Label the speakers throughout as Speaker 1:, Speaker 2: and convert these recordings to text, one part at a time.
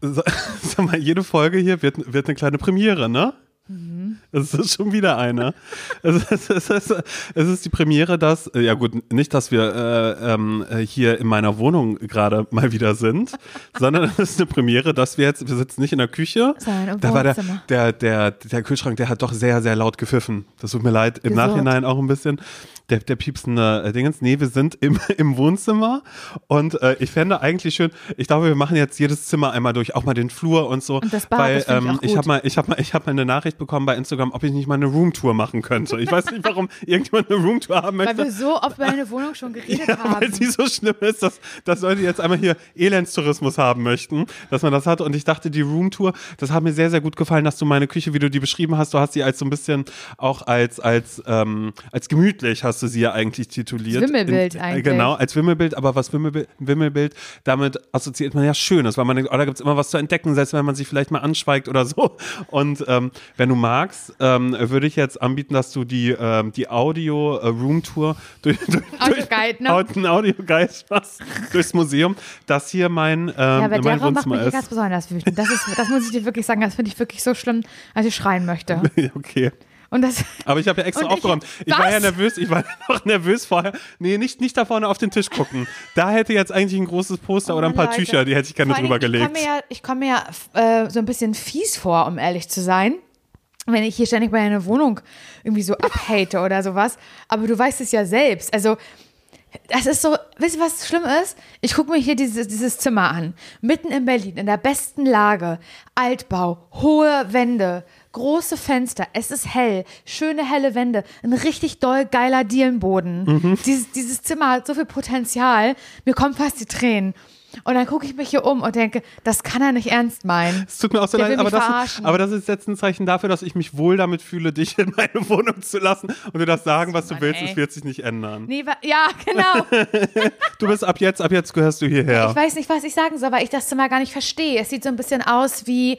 Speaker 1: Sag mal, jede Folge hier wird, wird eine kleine Premiere, ne? Es ist schon wieder eine. es, ist, es, ist, es ist die Premiere, dass, äh, ja gut, nicht, dass wir äh, ähm, äh, hier in meiner Wohnung gerade mal wieder sind, sondern es ist eine Premiere, dass wir jetzt, wir sitzen nicht in der Küche. Da war der, der, der, der Kühlschrank, der hat doch sehr, sehr laut gepfiffen. Das tut mir leid, im Gesund. Nachhinein auch ein bisschen der, der piepsende äh, Dingens. Nee, wir sind im, im Wohnzimmer und äh, ich fände eigentlich schön, ich glaube, wir machen jetzt jedes Zimmer einmal durch, auch mal den Flur und so.
Speaker 2: Und das Bad,
Speaker 1: weil
Speaker 2: das ähm,
Speaker 1: ich, ich habe mal, ich habe mal, ich habe mal eine Nachricht bekommen bei Instagram, ob ich nicht mal eine Roomtour machen könnte. Ich weiß nicht, warum irgendjemand eine Roomtour haben möchte.
Speaker 2: Weil wir so oft über eine Wohnung schon geredet ja, haben.
Speaker 1: Weil sie so schlimm ist, dass, dass Leute jetzt einmal hier Elendstourismus haben möchten, dass man das hat. Und ich dachte, die Roomtour, das hat mir sehr, sehr gut gefallen, dass du meine Küche, wie du die beschrieben hast, du hast sie als so ein bisschen auch als, als, ähm, als gemütlich hast du sie ja eigentlich tituliert.
Speaker 2: Wimmelbild in, eigentlich.
Speaker 1: Genau, als Wimmelbild, aber was Wimmelbild, Wimmelbild, damit assoziiert man ja Schönes, weil man denkt, oh, da gibt es immer was zu entdecken, selbst wenn man sich vielleicht mal anschweigt oder so. Und ähm, wenn du magst, ähm, würde ich jetzt anbieten, dass du die, ähm, die Audio-Room-Tour äh, durch, durch,
Speaker 2: Audio-Guide, ne?
Speaker 1: Audio-Guide machst durchs Museum, das hier mein, ähm, ja, aber mein der Raum macht mich ist.
Speaker 2: ganz besonders wütend. Das, ist, das muss ich dir wirklich sagen, das finde ich wirklich so schlimm, als ich schreien möchte.
Speaker 1: okay.
Speaker 2: Und das,
Speaker 1: Aber ich habe ja extra aufgeräumt. Ich, ich war ja nervös, ich war noch nervös vorher. Nee, nicht, nicht da vorne auf den Tisch gucken. Da hätte jetzt eigentlich ein großes Poster oh, oder ein paar Leute. Tücher, die hätte ich gerne drüber gelegt.
Speaker 2: Ich komme mir ja, komm mir ja äh, so ein bisschen fies vor, um ehrlich zu sein wenn ich hier ständig bei einer Wohnung irgendwie so abhate oder sowas. Aber du weißt es ja selbst. Also, das ist so, wisst ihr, was schlimm ist? Ich gucke mir hier dieses, dieses Zimmer an. Mitten in Berlin, in der besten Lage. Altbau, hohe Wände, große Fenster, es ist hell, schöne helle Wände, ein richtig doll geiler Dielenboden. Mhm. Dieses, dieses Zimmer hat so viel Potenzial, mir kommen fast die Tränen. Und dann gucke ich mich hier um und denke, das kann er nicht ernst meinen.
Speaker 1: Es tut mir auch so leid, aber das, aber das, ist jetzt ein Zeichen dafür, dass ich mich wohl damit fühle, dich in meine Wohnung zu lassen und du das sagen, was du Mann, willst, es wird sich nicht ändern.
Speaker 2: Nee, ja, genau.
Speaker 1: du bist ab jetzt, ab jetzt gehörst du hierher.
Speaker 2: Ich weiß nicht, was ich sagen soll, weil ich das Zimmer gar nicht verstehe. Es sieht so ein bisschen aus wie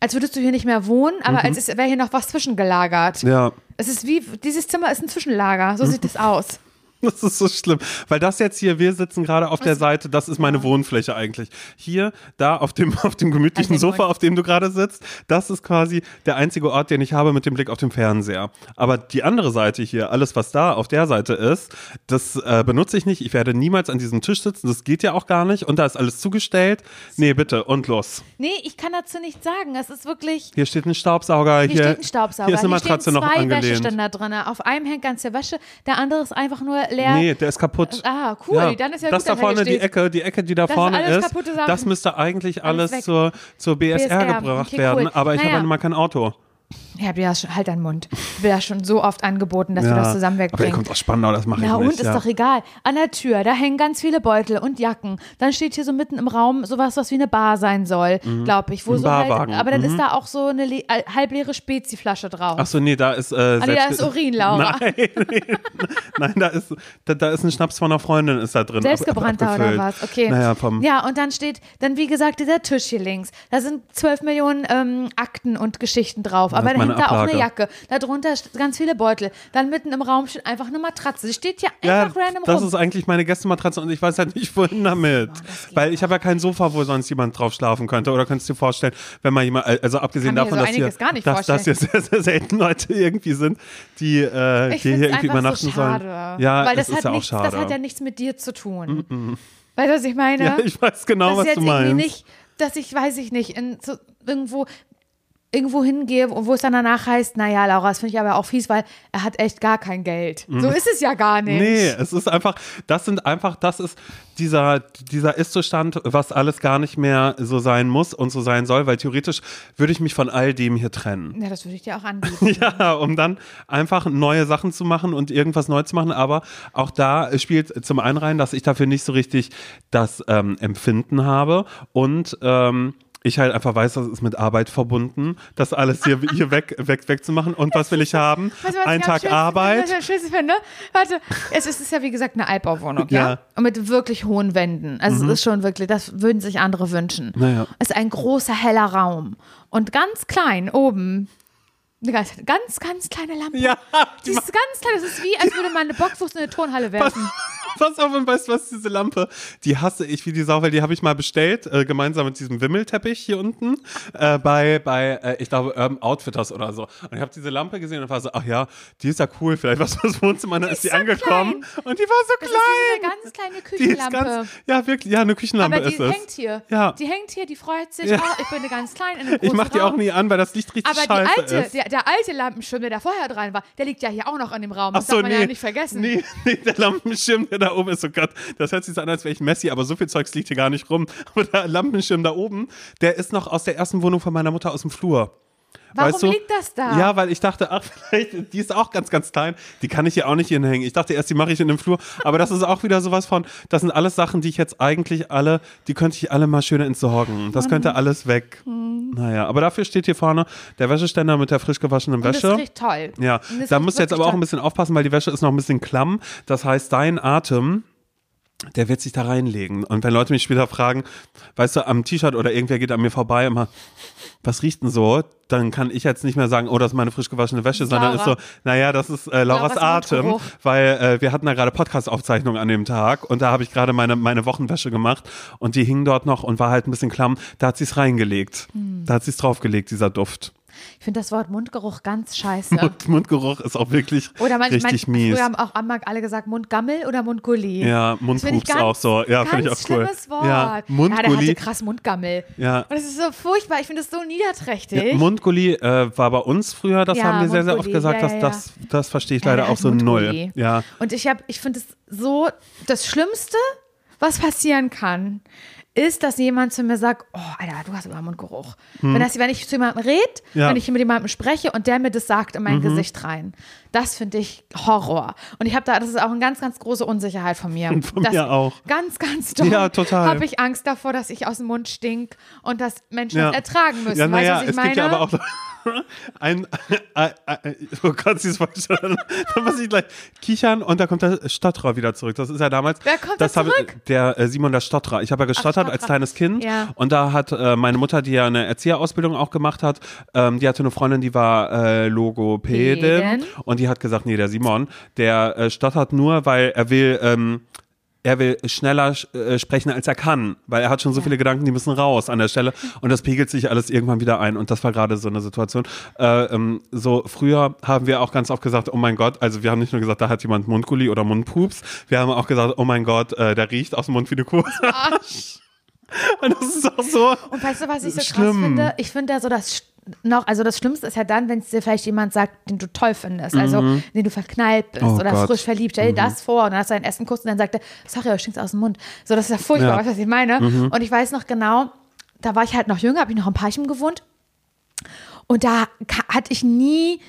Speaker 2: als würdest du hier nicht mehr wohnen, aber mhm. als wäre hier noch was zwischengelagert.
Speaker 1: Ja.
Speaker 2: Es ist wie, dieses Zimmer ist ein Zwischenlager, so sieht es aus.
Speaker 1: Das ist so schlimm. Weil das jetzt hier, wir sitzen gerade auf der Seite, das ist meine Wohnfläche eigentlich. Hier, da auf dem, auf dem gemütlichen Sofa, auf dem du gerade sitzt, das ist quasi der einzige Ort, den ich habe mit dem Blick auf den Fernseher. Aber die andere Seite hier, alles was da auf der Seite ist, das äh, benutze ich nicht. Ich werde niemals an diesem Tisch sitzen. Das geht ja auch gar nicht. Und da ist alles zugestellt. Nee, bitte. Und los.
Speaker 2: Nee, ich kann dazu nichts sagen. Es ist wirklich.
Speaker 1: Hier steht ein Staubsauger.
Speaker 2: Hier, hier steht ein Staubsauger.
Speaker 1: Hier ist eine Matratze noch angelehnt.
Speaker 2: Hier stehen zwei Wäscheständer drin. Auf einem hängt ganze Wäsche, der andere ist einfach nur leer.
Speaker 1: Nee, der ist kaputt.
Speaker 2: Ah, cool. Ja. Dann ist ja
Speaker 1: das
Speaker 2: gut,
Speaker 1: da vorne, die Ecke, die Ecke, die da das vorne ist, das müsste eigentlich alles, alles zur, zur BSR, BSR. gebracht okay, werden. Cool. Aber ich naja. habe mal kein Auto.
Speaker 2: Ich habe ja schon, halt deinen Mund. Ich bin ja schon so oft angeboten, dass ja, wir das zusammen wegbringen.
Speaker 1: Aber er kommt aus Spandau, das mache ich
Speaker 2: nicht.
Speaker 1: Ja,
Speaker 2: und ist doch egal. An der Tür, da hängen ganz viele Beutel und Jacken. Dann steht hier so mitten im Raum sowas, was wie eine Bar sein soll, mhm. glaube ich. Wo Ein so halt, aber dann mhm. ist da auch so eine äh, halbleere Speziflasche drauf.
Speaker 1: Ach so, nee, da ist. Äh,
Speaker 2: nee, da ist Urin, Laura.
Speaker 1: Nein, nee, nein da, ist, da, da, ist ein Schnaps von einer Freundin, ist da drin.
Speaker 2: Selbstgebrannter oder was? Okay.
Speaker 1: Naja, vom
Speaker 2: ja, und dann steht, dann wie gesagt, dieser Tisch hier links. Da sind zwölf Millionen ähm, Akten und Geschichten drauf. Aber dahinter auch eine Jacke. Darunter ganz viele Beutel. Dann mitten im Raum steht einfach eine Matratze. Sie steht hier ja, einfach random
Speaker 1: das
Speaker 2: rum.
Speaker 1: Das ist eigentlich meine Gästematratze und ich weiß halt nicht, wohin damit. Oh, Weil ich habe ja kein Sofa, wo sonst jemand drauf schlafen könnte. Oder könntest du dir vorstellen, wenn man jemand, also abgesehen davon, so dass, hier, dass, dass hier sehr, sehr selten Leute irgendwie sind, die, äh, die hier irgendwie übernachten so sollen.
Speaker 2: Ja, Weil das, das ist ja nichts, auch schade. Das hat ja nichts mit dir zu tun. Mm -mm. Weißt du, was ich meine?
Speaker 1: Ja, ich weiß genau, das was du meinst.
Speaker 2: Nicht, dass ich, weiß ich nicht, in so irgendwo irgendwo hingehe, wo es dann danach heißt, naja, Laura, das finde ich aber auch fies, weil er hat echt gar kein Geld. Mhm. So ist es ja gar nicht.
Speaker 1: Nee, es ist einfach, das sind einfach, das ist dieser, dieser Ist-Zustand, was alles gar nicht mehr so sein muss und so sein soll, weil theoretisch würde ich mich von all dem hier trennen.
Speaker 2: Ja, das würde ich dir auch anbieten.
Speaker 1: ja, um dann einfach neue Sachen zu machen und irgendwas neu zu machen, aber auch da spielt zum einen rein, dass ich dafür nicht so richtig das ähm, Empfinden habe und ähm, ich halt einfach weiß, das ist mit Arbeit verbunden, das alles hier, hier weg, weg, wegzumachen. Und was will ich haben? Du, Ein Tag Arbeit.
Speaker 2: Was ich finde? Warte, es ist ja wie gesagt eine Altbauwohnung, ja? ja? Und mit wirklich hohen Wänden. Also mhm. es ist schon wirklich, das würden sich andere wünschen.
Speaker 1: Naja.
Speaker 2: Es ist ein großer, heller Raum. Und ganz klein oben eine ganz, ganz, ganz kleine Lampe.
Speaker 1: Ja.
Speaker 2: Die ist ganz klein. Das ist wie, als würde man eine Bockwurst in eine Turnhalle werfen.
Speaker 1: pass auf und weißt du was, diese Lampe, die hasse ich wie die Sau, weil die habe ich mal bestellt, äh, gemeinsam mit diesem Wimmelteppich hier unten, äh, bei, bei äh, ich glaube, Urban Outfitters oder so. Und ich habe diese Lampe gesehen und war so, ach ja, die ist ja cool, vielleicht was fürs Wohnzimmer, dann ist die
Speaker 2: so
Speaker 1: angekommen
Speaker 2: klein.
Speaker 1: und die war so
Speaker 2: Das
Speaker 1: klein.
Speaker 2: ist eine ganz kleine
Speaker 1: die ist
Speaker 2: Küchenlampe.
Speaker 1: ganz, ja wirklich, ja, eine Küchenlampe
Speaker 2: aber die
Speaker 1: ist es.
Speaker 2: hängt hier.
Speaker 1: Ja.
Speaker 2: Die hängt hier, die freut sich.
Speaker 1: Ja.
Speaker 2: Oh, ich bin eine ganz klein in einem
Speaker 1: Ich
Speaker 2: großen
Speaker 1: mach die auch nie an, weil das Licht richtig
Speaker 2: Aber die
Speaker 1: scheiße
Speaker 2: alte,
Speaker 1: ist.
Speaker 2: der, der alte Lampenschirm, der da vorher dran war, der liegt ja hier auch noch in dem Raum.
Speaker 1: Ach
Speaker 2: Das
Speaker 1: so,
Speaker 2: darf man
Speaker 1: nee.
Speaker 2: ja nicht vergessen.
Speaker 1: Nee, nee, der Lampenschirm, der da oben ist, oh Gott, das hört sich so an, als wäre ich Messi, aber so viel Zeugs liegt hier gar nicht rum. Aber der Lampenschirm da oben, der ist noch aus der ersten Wohnung von meiner Mutter aus dem Flur.
Speaker 2: Warum
Speaker 1: weißt du?
Speaker 2: liegt das da?
Speaker 1: Ja, weil ich dachte, ach, vielleicht, die ist auch ganz, ganz klein. Die kann ich hier auch nicht hinhängen. Ich dachte erst, die mache ich in dem Flur. Aber das ist auch wieder sowas von, das sind alles Sachen, die ich jetzt eigentlich alle, die könnte ich alle mal schöner entsorgen. Das könnte alles weg. Naja, aber dafür steht hier vorne der Wäscheständer mit der frisch gewaschenen
Speaker 2: Und das
Speaker 1: Wäsche.
Speaker 2: riecht toll.
Speaker 1: Ja, da musst du jetzt aber auch ein bisschen aufpassen, weil die Wäsche ist noch ein bisschen klamm. Das heißt, dein Atem, der wird sich da reinlegen. Und wenn Leute mich später fragen, weißt du, am T-Shirt oder irgendwer geht an mir vorbei, immer, was riecht denn so? Dann kann ich jetzt nicht mehr sagen, oh, das ist meine frisch gewaschene Wäsche, sondern ist so,
Speaker 2: Laura.
Speaker 1: naja, das ist äh, Lauras,
Speaker 2: Lauras
Speaker 1: Atem, weil äh, wir hatten da gerade Podcast-Aufzeichnung an dem Tag und da habe ich gerade meine, meine Wochenwäsche gemacht und die hing dort noch und war halt ein bisschen klamm. Da hat sie es reingelegt.
Speaker 2: Hm.
Speaker 1: Da hat sie es draufgelegt, dieser Duft.
Speaker 2: Ich finde das Wort Mundgeruch ganz scheiße.
Speaker 1: Und Mundgeruch ist auch wirklich
Speaker 2: Oder man,
Speaker 1: richtig
Speaker 2: man,
Speaker 1: mies.
Speaker 2: Früher haben auch Amag alle gesagt Mundgammel oder Mundgulli.
Speaker 1: Ja, Mundpups auch so. Ja, finde ich auch cool.
Speaker 2: schlimmes Wort.
Speaker 1: Ja,
Speaker 2: Ja, der hatte
Speaker 1: Mundgulli.
Speaker 2: krass Mundgammel.
Speaker 1: Ja.
Speaker 2: Und das ist so furchtbar. Ich finde das so niederträchtig.
Speaker 1: Ja, Mundgulli äh, war bei uns früher, das
Speaker 2: Ja,
Speaker 1: haben wir sehr, sehr oft
Speaker 2: Mundgulli,
Speaker 1: gesagt,
Speaker 2: ja,
Speaker 1: dass das, das verstehe ich leider
Speaker 2: der
Speaker 1: auch so null.
Speaker 2: Mundgulli.
Speaker 1: Ja.
Speaker 2: Und ich habe, ich finde es so, das Schlimmste, was passieren kann, ist, dass jemand zu mir sagt, oh, Alter, du hast immer Mundgeruch. Wenn, das, wenn ich zu jemandem rede,
Speaker 1: Hm. Ja. Mhm.
Speaker 2: wenn ich mit jemandem spreche und der mir das sagt in mein Gesicht rein, das finde ich Horror. Und ich habe da, das ist auch eine ganz, ganz große Unsicherheit von mir.
Speaker 1: Von
Speaker 2: das,
Speaker 1: mir auch.
Speaker 2: Ganz, ganz doll.
Speaker 1: Ja, total.
Speaker 2: Habe ich Angst davor, dass ich aus dem Mund stink und dass Menschen
Speaker 1: Ja.
Speaker 2: das ertragen müssen.
Speaker 1: Ja,
Speaker 2: weißt du,
Speaker 1: naja,
Speaker 2: was ich
Speaker 1: es
Speaker 2: meine?
Speaker 1: gibt ja aber auch ein, ein, ein oh Gott, sie ist vorgestellt. Da muss ich gleich kichern und da kommt der Stotterer wieder zurück. Das ist ja damals.
Speaker 2: Wer kommt
Speaker 1: das
Speaker 2: da zurück?
Speaker 1: Der äh, Simon der Stotterer. Ich habe ja gestottert als
Speaker 2: Stotterer.
Speaker 1: kleines Kind
Speaker 2: Ja.
Speaker 1: und da hat äh, meine Mutter, die ja eine Erzieherausbildung auch gemacht hat, ähm, die hatte eine Freundin, die war äh, Logopädin
Speaker 2: Pädin.
Speaker 1: und die hat gesagt, nee, der Simon, der äh, stottert nur, weil er will ähm, er will schneller äh, sprechen, als er kann, weil er hat schon so viele Gedanken, die müssen raus an der Stelle und das pegelt sich alles irgendwann wieder ein und das war gerade so eine Situation. Äh, ähm, so früher haben wir auch ganz oft gesagt, oh mein Gott, also wir haben nicht nur gesagt, da hat jemand Mundgulli oder Mundpups, wir haben auch gesagt, oh mein Gott, äh, der riecht aus dem Mund wie eine Kuh. und das ist auch so.
Speaker 2: Und weißt du, was ich so krass
Speaker 1: Schlimm.
Speaker 2: finde? Ich finde ja so das noch, also das Schlimmste ist ja dann, wenn es dir vielleicht jemand sagt, den du toll findest, also den du verknallt bist
Speaker 1: Oh
Speaker 2: oder
Speaker 1: Gott.
Speaker 2: frisch verliebt. Stell dir das vor und dann hast du deinen ersten Kuss und dann sagt er, sorry, aber du stinkst aus dem Mund. So, das ist ja furchtbar,
Speaker 1: Ja.
Speaker 2: weißt du, was ich meine? Und ich weiß noch genau, da war ich halt noch jünger, habe ich noch in Parchim gewohnt und da hatte ich nie,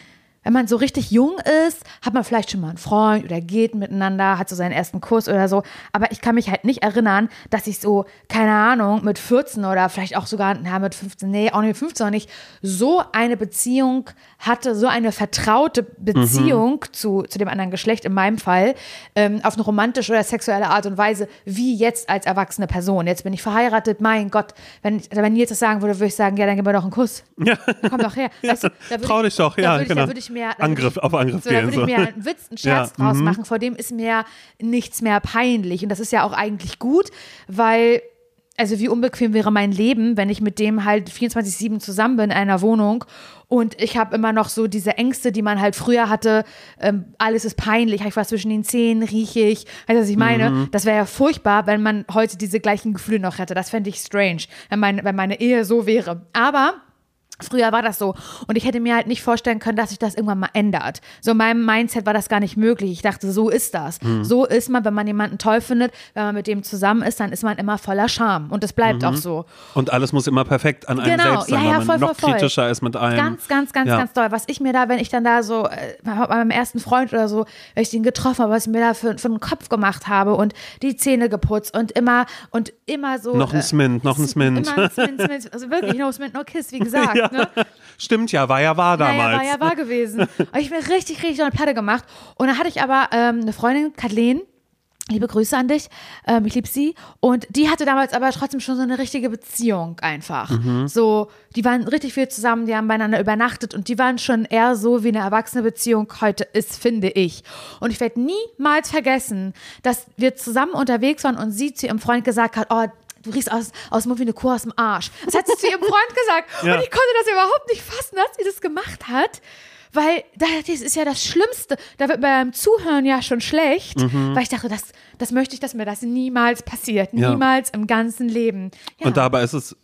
Speaker 2: wenn man so richtig jung ist, hat man vielleicht schon mal einen Freund oder geht miteinander, hat so seinen ersten Kuss oder so. Aber ich kann mich halt nicht erinnern, dass ich so, keine Ahnung, mit 14 oder vielleicht auch sogar, na, mit 15, nee, auch nicht mit 15 noch nicht, so eine Beziehung hatte, so eine vertraute Beziehung zu, zu dem anderen Geschlecht, in meinem Fall, ähm, auf eine romantische oder sexuelle Art und Weise, wie jetzt als erwachsene Person. Jetzt bin ich verheiratet, mein Gott, wenn, wenn Nils das sagen würde, würde ich sagen, ja, dann gib mir doch einen Kuss.
Speaker 1: Ja.
Speaker 2: Komm doch her. Weißt du, würde
Speaker 1: Trau
Speaker 2: ich-
Speaker 1: dich doch, ja,
Speaker 2: würde ich,
Speaker 1: genau.
Speaker 2: Da würde ich mir, da
Speaker 1: Angriff,
Speaker 2: ich,
Speaker 1: auf Angriff
Speaker 2: so, da
Speaker 1: gehen.
Speaker 2: würde
Speaker 1: So.
Speaker 2: ich mir einen Witz, einen Scherz
Speaker 1: Ja,
Speaker 2: draus
Speaker 1: mhm.
Speaker 2: machen. Vor dem ist mir nichts mehr peinlich. Und das ist ja auch eigentlich gut, weil, also wie unbequem wäre mein Leben, wenn ich mit dem halt 24-7 zusammen bin in einer Wohnung und ich habe immer noch so diese Ängste, die man halt früher hatte. Ähm, alles ist peinlich, habe ich was zwischen den Zähnen, rieche ich. Weißt du, was ich meine?
Speaker 1: Mhm.
Speaker 2: Das wäre ja furchtbar, wenn man heute diese gleichen Gefühle noch hätte. Das fände ich strange, wenn, mein, wenn meine Ehe so wäre. Aber Früher war das so. Und ich hätte mir halt nicht vorstellen können, dass sich das irgendwann mal ändert. So in meinem Mindset war das gar nicht möglich. Ich dachte, so ist das.
Speaker 1: Mhm.
Speaker 2: So ist man, wenn man jemanden toll findet, wenn man mit dem zusammen ist, dann ist man immer voller Scham. Und das bleibt
Speaker 1: Mhm.
Speaker 2: auch so.
Speaker 1: Und alles muss immer perfekt an einem
Speaker 2: Genau,
Speaker 1: selbst sein,
Speaker 2: ja, ja,
Speaker 1: weil man
Speaker 2: voll,
Speaker 1: noch
Speaker 2: voll, voll.
Speaker 1: kritischer ist mit allem.
Speaker 2: Ganz, ganz, ganz,
Speaker 1: Ja.
Speaker 2: ganz doll. Was ich mir da, wenn ich dann da so, äh, bei meinem ersten Freund oder so, wenn ich den getroffen habe, was ich mir da für, für einen Kopf gemacht habe und die Zähne geputzt und immer, und immer so.
Speaker 1: Noch ein
Speaker 2: äh,
Speaker 1: Smint, noch ein Smint.
Speaker 2: Immer ein Smint, Smint. Also wirklich, no Smint, no Kiss, wie gesagt.
Speaker 1: Ja.
Speaker 2: Ne?
Speaker 1: Stimmt ja, war ja wahr damals.
Speaker 2: Naja, war ja wahr gewesen. Und ich bin richtig, richtig so eine Platte gemacht. Und dann hatte ich aber ähm, eine Freundin, Kathleen, Liebe Grüße an dich. Ähm, ich liebe sie. Und die hatte damals aber trotzdem schon so eine richtige Beziehung einfach. So, die waren richtig viel zusammen, die haben beieinander übernachtet und die waren schon eher so, wie eine erwachsene Beziehung heute ist, finde ich. Und ich werde niemals vergessen, dass wir zusammen unterwegs waren und sie zu ihrem Freund gesagt hat, oh, du riechst aus, aus dem Mund wie eine Kuh aus dem Arsch. Das hat sie zu ihrem Freund gesagt.
Speaker 1: Ja.
Speaker 2: Und ich konnte das überhaupt nicht fassen, dass sie das gemacht hat. Weil das ist ja das Schlimmste. Da wird beim Zuhören ja schon schlecht, weil ich dachte, das, das möchte ich, dass mir das niemals passiert.
Speaker 1: Ja.
Speaker 2: Niemals im ganzen Leben. Ja.
Speaker 1: Und dabei ist es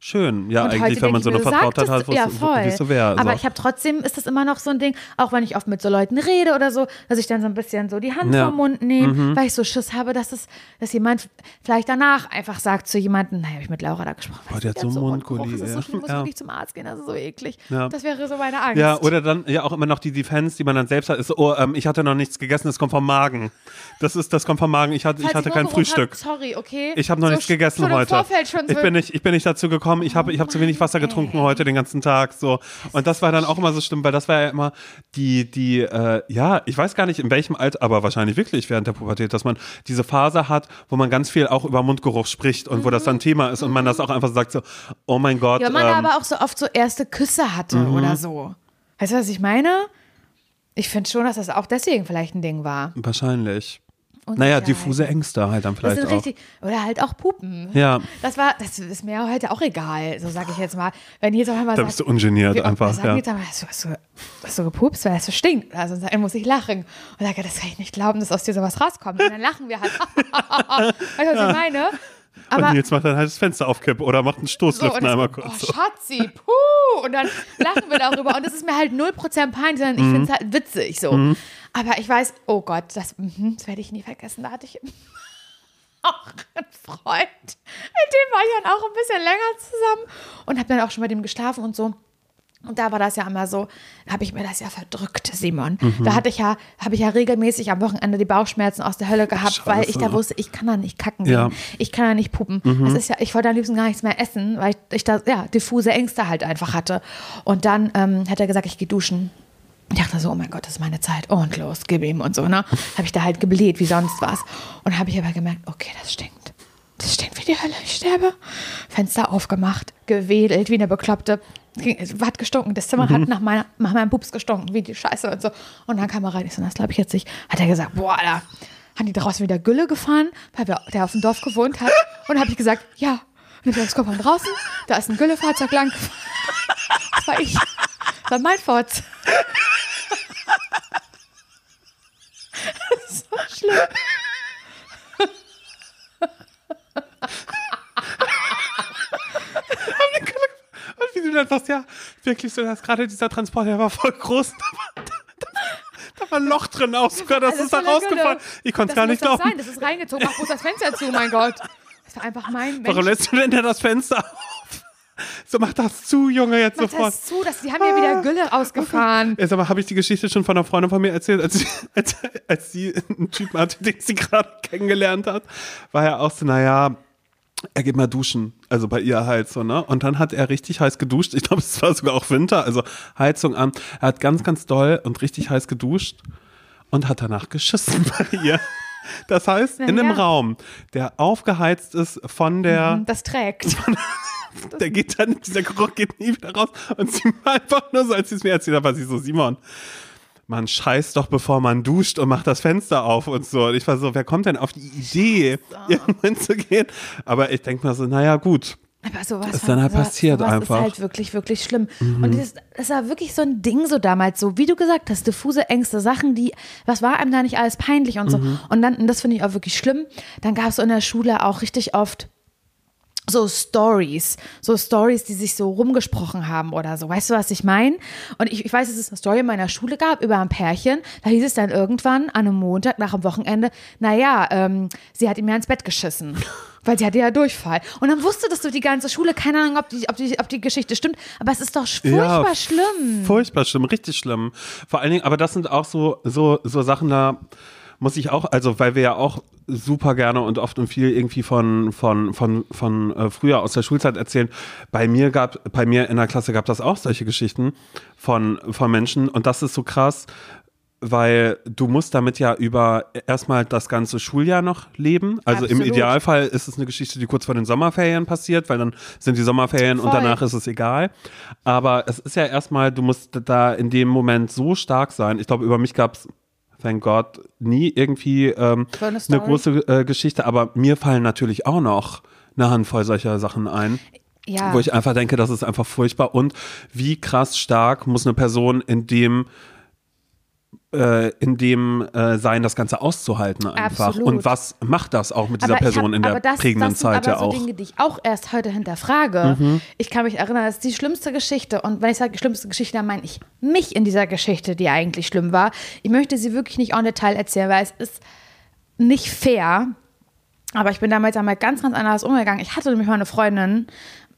Speaker 1: schön, ja,
Speaker 2: Und
Speaker 1: eigentlich, wenn man so eine Vertrautheit hat, wo
Speaker 2: ja,
Speaker 1: es
Speaker 2: voll.
Speaker 1: wirklich so wäre.
Speaker 2: Aber
Speaker 1: so.
Speaker 2: ich habe trotzdem, ist das immer noch so ein Ding, auch wenn ich oft mit so Leuten rede oder so, dass ich dann so ein bisschen so die Hand
Speaker 1: Ja. Mhm.
Speaker 2: vom Mund nehme, weil ich so Schiss habe, dass es, dass jemand vielleicht danach einfach sagt zu jemandem, naja, habe ich mit Laura da gesprochen.
Speaker 1: Boah,
Speaker 2: du,
Speaker 1: hat so einen Mundgulli,
Speaker 2: Das ist so
Speaker 1: ja.
Speaker 2: schlimm, ich muss
Speaker 1: Ja.
Speaker 2: wirklich zum Arzt gehen, das ist so eklig.
Speaker 1: Ja.
Speaker 2: Das wäre so meine Angst.
Speaker 1: Ja, oder dann ja auch immer noch die Defense, die man dann selbst hat, ist, so, oh, ähm, ich hatte noch nichts gegessen, das kommt vom Magen. Das ist, das kommt vom Magen. Ich hatte, ich hatte kein Frühstück.
Speaker 2: Habt, sorry, okay.
Speaker 1: Ich habe noch
Speaker 2: so
Speaker 1: nichts gegessen heute.
Speaker 2: Vorfeld schon
Speaker 1: ich bin nicht, ich bin nicht dazu gekommen. Ich habe, ich habe zu wenig Wasser getrunken heute den ganzen Tag. So und das war dann auch immer so schlimm, weil das war ja immer die, die, äh, ja, ich weiß gar nicht in welchem Alter, aber wahrscheinlich wirklich während der Pubertät, dass man diese Phase hat, wo man ganz viel auch über Mundgeruch spricht und wo das dann Thema ist und man das auch einfach sagt so, oh mein Gott.
Speaker 2: Ja, man
Speaker 1: ähm, Mhm.
Speaker 2: aber auch so oft so erste Küsse hatte oder so. Weißt du, was ich meine? Ich finde schon, dass das auch deswegen vielleicht ein Ding war.
Speaker 1: wahrscheinlich. Naja, diffuse Ängste halt dann
Speaker 2: Das
Speaker 1: vielleicht
Speaker 2: sind
Speaker 1: auch.
Speaker 2: richtig, oder halt auch Pupen.
Speaker 1: Ja.
Speaker 2: Das war, das ist mir heute auch egal, so sage ich jetzt mal. Wenn jetzt auf einmal
Speaker 1: Da
Speaker 2: sagt,
Speaker 1: bist du ungeniert
Speaker 2: wir
Speaker 1: einfach.
Speaker 2: sagen
Speaker 1: Ja.
Speaker 2: jetzt aber, hast du, hast, du, hast du gepupst, weil es so stinkt. Also dann muss ich lachen. Und sage, das kann ich nicht glauben, dass aus dir sowas rauskommt. Und dann lachen wir halt. weißt du, was ich meine? Aber
Speaker 1: und Nils macht dann halt das Fenster aufkippen oder macht einen
Speaker 2: so,
Speaker 1: Stoßlüften
Speaker 2: das-
Speaker 1: einmal
Speaker 2: oh,
Speaker 1: kurz. so.
Speaker 2: Schatzi, puh. Und dann lachen wir darüber. Und das ist mir halt 0% peinlich, sondern ich
Speaker 1: Mhm.
Speaker 2: finde es halt witzig so. Aber ich weiß, oh Gott, das, mhm, das werde ich nie vergessen. Da hatte ich auch einen Freund. Mit dem war ich dann auch ein bisschen länger zusammen und habe dann auch schon mit dem geschlafen und so. Und da war das ja immer so, da habe ich mir das ja verdrückt, Simon.
Speaker 1: Mhm.
Speaker 2: Da hatte ich ja, habe ich ja regelmäßig am Wochenende die Bauchschmerzen aus der Hölle gehabt, weil ich da
Speaker 1: Scheiße.
Speaker 2: wusste, ich kann da nicht kacken
Speaker 1: Ja.
Speaker 2: gehen. Ich kann da nicht pupen. Das ist ja, ich wollte am liebsten gar nichts mehr essen, weil ich, ich da, ja, diffuse Ängste halt einfach hatte. Und dann ähm, hat er gesagt, ich gehe duschen. Ich dachte so, oh mein Gott, das ist meine Zeit. Oh, und los, gib ihm und so, ne? Habe ich da halt gebläht, wie sonst was. Und habe ich aber gemerkt, okay, das stinkt. Das stinkt wie die Hölle, ich sterbe. Fenster aufgemacht, gewedelt wie eine Bekloppte. Es hat gestunken. Das Zimmer hat nach, meiner, nach meinem Pups gestunken, wie die Scheiße und so. Und dann kam er rein. Ich so, das glaube ich jetzt nicht. Hat er gesagt, boah, da haben die draußen wieder Gülle gefahren, weil wir, der auf dem Dorf gewohnt hat. Und habe ich gesagt, ja. Dann kommt von draußen, da ist ein Güllefahrzeug lang. Das war ich. Das war mein Furz. Das ist so schlimm.
Speaker 1: Und wie du dann sagst, ja, wirklich so, dass gerade dieser Transport, der war voll groß. Da war, da, da war ein Loch drin auch sogar, das
Speaker 2: Alles
Speaker 1: ist da rausgefallen. Ich konnte es
Speaker 2: Das
Speaker 1: gar nicht glauben.
Speaker 2: sein, das ist reingezogen. Mach bloß das Fenster zu, mein Gott. Das war einfach mein
Speaker 1: Warum
Speaker 2: Mensch.
Speaker 1: lässt du denn da das Fenster auf? So, mach das zu, Junge, jetzt
Speaker 2: Mach
Speaker 1: sofort.
Speaker 2: das zu, dass die haben ja wieder Gülle ausgefahren.
Speaker 1: Jetzt aber habe ich die Geschichte schon von einer Freundin von mir erzählt, als sie, als, als sie einen Typen hatte, den sie gerade kennengelernt hat, war er auch so, naja, er geht mal duschen. Also bei ihr halt so, ne? Und dann hat er richtig heiß geduscht. Ich glaube, es war sogar auch Winter, also Heizung an. Er hat ganz, ganz doll und richtig heiß geduscht und hat danach geschissen bei ihr. Das heißt, in einem
Speaker 2: ja.
Speaker 1: Raum, der aufgeheizt ist von der,
Speaker 2: Das trägt.
Speaker 1: der geht dann, dieser Geruch geht nie wieder raus. Und sie war einfach nur so, als sie es mir erzählt hat, war sie so, Simon, man scheißt doch, bevor man duscht und macht das Fenster auf und so. Und ich war so, wer kommt denn auf die Idee, irgendwann zu gehen? Aber ich denke mal so, naja, gut.
Speaker 2: Aber sowas
Speaker 1: Ist dann halt
Speaker 2: sowas-
Speaker 1: passiert
Speaker 2: sowas
Speaker 1: einfach. Mhm.
Speaker 2: ist halt wirklich, wirklich schlimm. Und das, das war wirklich so ein Ding so damals, so wie du gesagt hast, diffuse Ängste, Sachen, die, was war einem da nicht alles peinlich und so.
Speaker 1: Mhm.
Speaker 2: Und dann, und das finde ich auch wirklich schlimm, dann gab es so in der Schule auch richtig oft so Stories, so Stories, die sich so rumgesprochen haben oder so. Weißt du, was ich meine? Und ich, ich weiß, dass es eine Story in meiner Schule gab über ein Pärchen. Da hieß es dann irgendwann an einem Montag nach dem Wochenende, naja, ähm, sie hat ihm ja ins Bett geschissen. Weil sie hatte ja Durchfall. Und dann wusste das so die ganze Schule, keine Ahnung, ob die, ob die, ob die Geschichte stimmt, aber es ist doch furchtbar
Speaker 1: Ja,
Speaker 2: schlimm.
Speaker 1: Furchtbar schlimm, richtig schlimm. Vor allen Dingen, aber das sind auch so, so, so Sachen, da muss ich auch, also weil wir ja auch super gerne und oft und viel irgendwie von, von, von, von äh, früher aus der Schulzeit erzählen. Bei mir gab, bei mir in der Klasse gab das auch solche Geschichten von, von Menschen und das ist so krass. Weil du musst damit ja über erstmal das ganze Schuljahr noch leben. Also Absolut. im Idealfall ist es eine Geschichte, die kurz vor den Sommerferien passiert, weil dann sind die Sommerferien Voll. und danach ist es egal. Aber es ist ja erstmal, du musst da in dem Moment so stark sein. Ich glaube, über mich gab es thank God, nie irgendwie ähm, eine, eine, große äh, Geschichte, aber mir fallen natürlich auch noch eine Handvoll solcher Sachen ein. Ja. Wo ich einfach denke, das ist einfach furchtbar. Und wie krass stark muss eine Person in dem äh, in dem äh, sein, das Ganze auszuhalten einfach. Absolut. Und was macht das auch mit dieser aber Person hab, in der das, prägenden das sind Zeit
Speaker 2: aber
Speaker 1: ja so
Speaker 2: auch? Dinge, die ich auch erst heute hinterfrage. Mhm. Ich kann mich erinnern, das ist die schlimmste Geschichte. Und wenn ich sage schlimmste Geschichte, dann meine ich mich in dieser Geschichte, die eigentlich schlimm war. Ich möchte sie wirklich nicht en Detail erzählen, weil es ist nicht fair. Aber ich bin damals einmal ganz, ganz anders umgegangen. Ich hatte nämlich mal eine Freundin,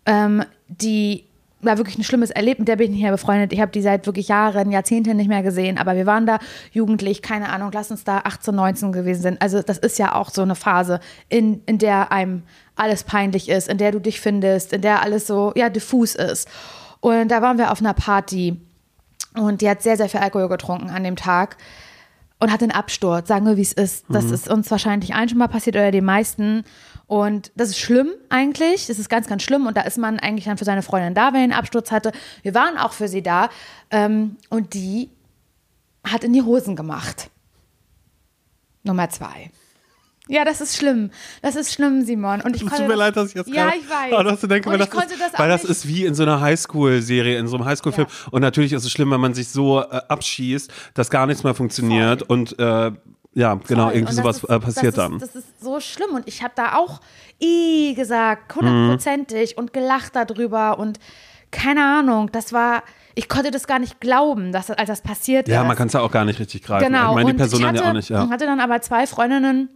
Speaker 2: ähm, die war wirklich ein schlimmes Erlebnis, mit der bin ich nicht mehr befreundet. Ich habe die seit wirklich Jahren, Jahrzehnten nicht mehr gesehen, aber wir waren da jugendlich, keine Ahnung, lass uns da 18, 19 gewesen sein. Also das ist ja auch so eine Phase, in, in der einem alles peinlich ist, in der du dich findest, in der alles so, ja, diffus ist. Und da waren wir auf einer Party und die hat sehr, sehr viel Alkohol getrunken an dem Tag und hat einen Absturz, sagen wir, wie es ist. Das mhm. ist uns wahrscheinlich ein schon mal passiert oder den meisten. Und das ist schlimm eigentlich. Das ist ganz, ganz schlimm. Und da ist man eigentlich dann für seine Freundin da, wenn er einen Absturz hatte. Wir waren auch für sie da. Ähm, und die hat in die Hosen gemacht. Nummer zwei. Ja, das ist schlimm. Das ist schlimm, Simon. Und ich
Speaker 1: es tut mir leid, dass ich jetzt
Speaker 2: Ja, ich weiß. Oh,
Speaker 1: dass du denkst, weil, das, ist, das, weil das ist wie in so einer Highschool-Serie, in so einem Highschool-Film. Ja. Und natürlich ist es schlimm, wenn man sich so äh, abschießt, dass gar nichts mehr funktioniert. Voll. Und äh, ja, genau, Voll. irgendwie sowas ist, äh, passiert
Speaker 2: das
Speaker 1: dann.
Speaker 2: Ist, das ist so schlimm und ich habe da auch i gesagt, hundertprozentig mhm. und gelacht darüber und keine Ahnung, das war, ich konnte das gar nicht glauben, dass als das passiert
Speaker 1: ja,
Speaker 2: ist.
Speaker 1: Ja, man kann es ja auch gar nicht richtig greifen.
Speaker 2: Genau.
Speaker 1: Ich meine,
Speaker 2: die
Speaker 1: Person
Speaker 2: hatte,
Speaker 1: ja auch nicht, ja.
Speaker 2: hatte dann aber zwei Freundinnen,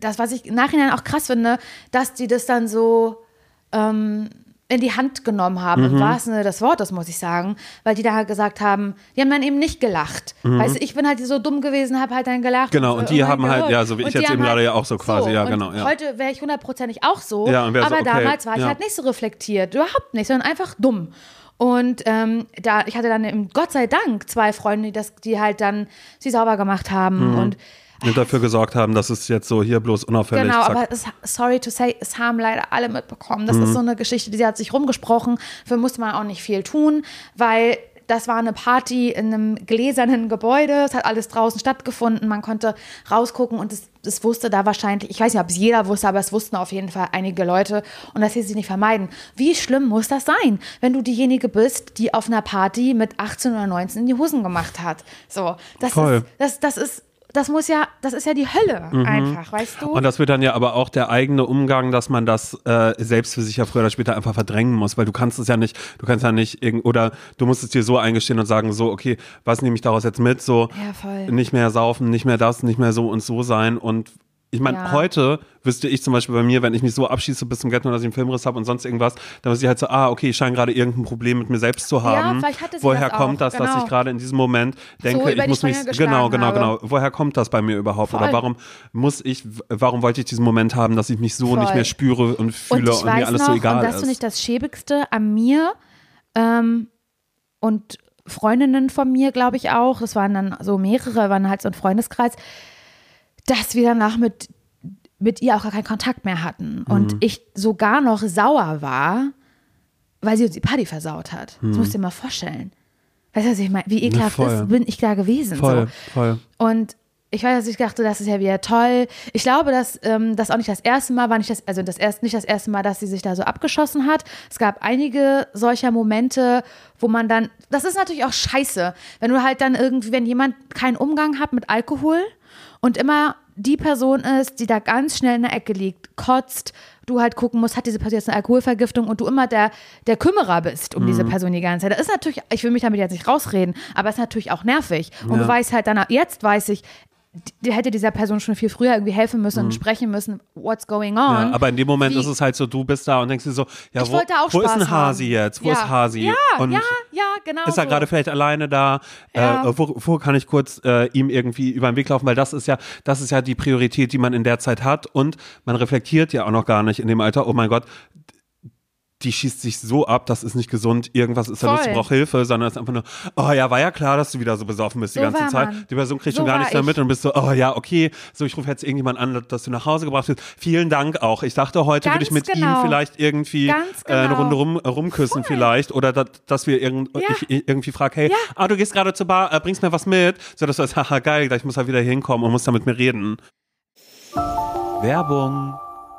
Speaker 2: das, was ich im Nachhinein auch krass finde, dass die das dann so ähm, in die Hand genommen haben, mhm. im wahrsten Sinne des Wortes, muss ich sagen, weil die da halt gesagt haben, die haben dann eben nicht gelacht. Mhm. Weißt du, ich bin halt so dumm gewesen, habe halt dann gelacht.
Speaker 1: Genau, und, und die haben halt, ja, so wie ich jetzt eben gerade ja auch so quasi, so, ja, genau. Ja.
Speaker 2: Heute wäre ich hundertprozentig auch so,
Speaker 1: ja,
Speaker 2: aber
Speaker 1: so, okay,
Speaker 2: damals war ich
Speaker 1: ja.
Speaker 2: halt nicht so reflektiert, überhaupt nicht, sondern einfach dumm. Und ähm, da, ich hatte dann Gott sei Dank zwei Freunde, die, das, die halt dann sie sauber gemacht haben
Speaker 1: mhm.
Speaker 2: und
Speaker 1: und dafür gesorgt haben, dass es jetzt so hier bloß unauffällig
Speaker 2: Genau,
Speaker 1: zack.
Speaker 2: aber es, sorry to say, es haben leider alle mitbekommen. Das mhm. ist so eine Geschichte, die hat sich rumgesprochen. Für musste man auch nicht viel tun, weil das war eine Party in einem gläsernen Gebäude. Es hat alles draußen stattgefunden. Man konnte rausgucken und es, es wusste da wahrscheinlich, ich weiß nicht, ob es jeder wusste, aber es wussten auf jeden Fall einige Leute und das hieß sich nicht vermeiden. Wie schlimm muss das sein, wenn du diejenige bist, die auf einer Party mit 18 oder 19 in die Hosen gemacht hat? So, das
Speaker 1: Voll.
Speaker 2: ist, das, das ist das muss ja, das ist ja die Hölle mhm. einfach, weißt du?
Speaker 1: Und das wird dann ja aber auch der eigene Umgang, dass man das äh, selbst für sich ja früher oder später einfach verdrängen muss, weil du kannst es ja nicht, du kannst ja nicht irgend oder du musst es dir so eingestehen und sagen so, okay, was nehme ich daraus jetzt mit, so
Speaker 2: ja,
Speaker 1: nicht mehr saufen, nicht mehr das, nicht mehr so und so sein und ich meine, ja. heute wüsste ich zum Beispiel bei mir, wenn ich mich so abschieße bis zum Ghetto, dass ich einen Filmriss habe und sonst irgendwas, dann wüsste ich halt so, ah, okay, ich scheine gerade irgendein Problem mit mir selbst zu haben.
Speaker 2: Ja,
Speaker 1: Woher
Speaker 2: das
Speaker 1: kommt das,
Speaker 2: genau.
Speaker 1: dass ich gerade in diesem Moment denke,
Speaker 2: so
Speaker 1: ich muss mich, genau, genau,
Speaker 2: habe.
Speaker 1: genau. Woher kommt das bei mir überhaupt? Voll. Oder warum muss ich, warum wollte ich diesen Moment haben, dass ich mich so
Speaker 2: Voll.
Speaker 1: nicht mehr spüre und fühle und,
Speaker 2: und
Speaker 1: mir alles
Speaker 2: noch,
Speaker 1: so egal
Speaker 2: und das
Speaker 1: ist?
Speaker 2: finde ich das Schäbigste an mir ähm, und Freundinnen von mir, glaube ich auch, das waren dann so mehrere, waren halt so ein Freundeskreis, dass wir danach mit mit ihr auch gar keinen Kontakt mehr hatten. Und mhm. ich sogar noch sauer war, weil sie uns die Party versaut hat. Mhm. Das musst du dir mal vorstellen. Weißt du, was ich meine? Wie ekelhaft
Speaker 1: ja,
Speaker 2: bin ich da gewesen.
Speaker 1: Voll,
Speaker 2: so.
Speaker 1: voll.
Speaker 2: Und ich weiß, dass ich dachte, das ist ja wieder toll. Ich glaube, dass ähm, das auch nicht das erste Mal war, nicht das, also das erst, nicht das erste Mal, dass sie sich da so abgeschossen hat. Es gab einige solcher Momente, wo man dann, das ist natürlich auch scheiße, wenn du halt dann irgendwie, wenn jemand keinen Umgang hat mit Alkohol und immer die Person ist, die da ganz schnell in der Ecke liegt, kotzt, du halt gucken musst, hat diese Person jetzt eine Alkoholvergiftung und du immer der, der Kümmerer bist um mhm. diese Person die ganze Zeit. Das ist natürlich, ich will mich damit jetzt nicht rausreden, aber es ist natürlich auch nervig. Und ja. du weißt halt dann, jetzt weiß ich, die hätte dieser Person schon viel früher irgendwie helfen müssen mhm. und sprechen müssen, what's going on. Ja,
Speaker 1: aber in dem Moment Wie, ist es halt so, du bist da und denkst dir so, ja, wo, wo ist ein Hasi haben. jetzt? Wo
Speaker 2: ja.
Speaker 1: ist Hasi?
Speaker 2: Ja,
Speaker 1: und
Speaker 2: ja, ja, genau.
Speaker 1: Ist er so. gerade vielleicht alleine da? Ja. Äh, wo, wo, kann ich kurz äh, ihm irgendwie über den Weg laufen? Weil das ist ja, das ist ja die Priorität, die man in der Zeit hat und man reflektiert ja auch noch gar nicht in dem Alter, oh mein Gott, die schießt sich so ab, das ist nicht gesund, irgendwas ist da
Speaker 2: Voll.
Speaker 1: lustig, braucht Hilfe, sondern es ist einfach nur, oh ja, war ja klar, dass du wieder so besoffen bist die
Speaker 2: So
Speaker 1: ganze Zeit.
Speaker 2: man.
Speaker 1: Die Person kriegt
Speaker 2: So
Speaker 1: schon gar nichts mehr
Speaker 2: ich.
Speaker 1: mit und bist so, oh ja, okay, so ich rufe jetzt irgendjemand an, dass du nach Hause gebracht wirst. Vielen Dank auch. Ich dachte, heute würde ich mit ihm
Speaker 2: genau.
Speaker 1: vielleicht irgendwie
Speaker 2: Ganz
Speaker 1: äh, eine
Speaker 2: genau.
Speaker 1: Runde rum, äh, rumküssen vielleicht oder dat, dass wir irgend,
Speaker 2: Ja.
Speaker 1: ich ich irgendwie frage, hey,
Speaker 2: Ja.
Speaker 1: ah, du gehst gerade zur Bar, äh, bringst mir was mit, so dass du sagst, haha, geil, gleich muss er wieder hinkommen und muss da mit mir reden. Werbung.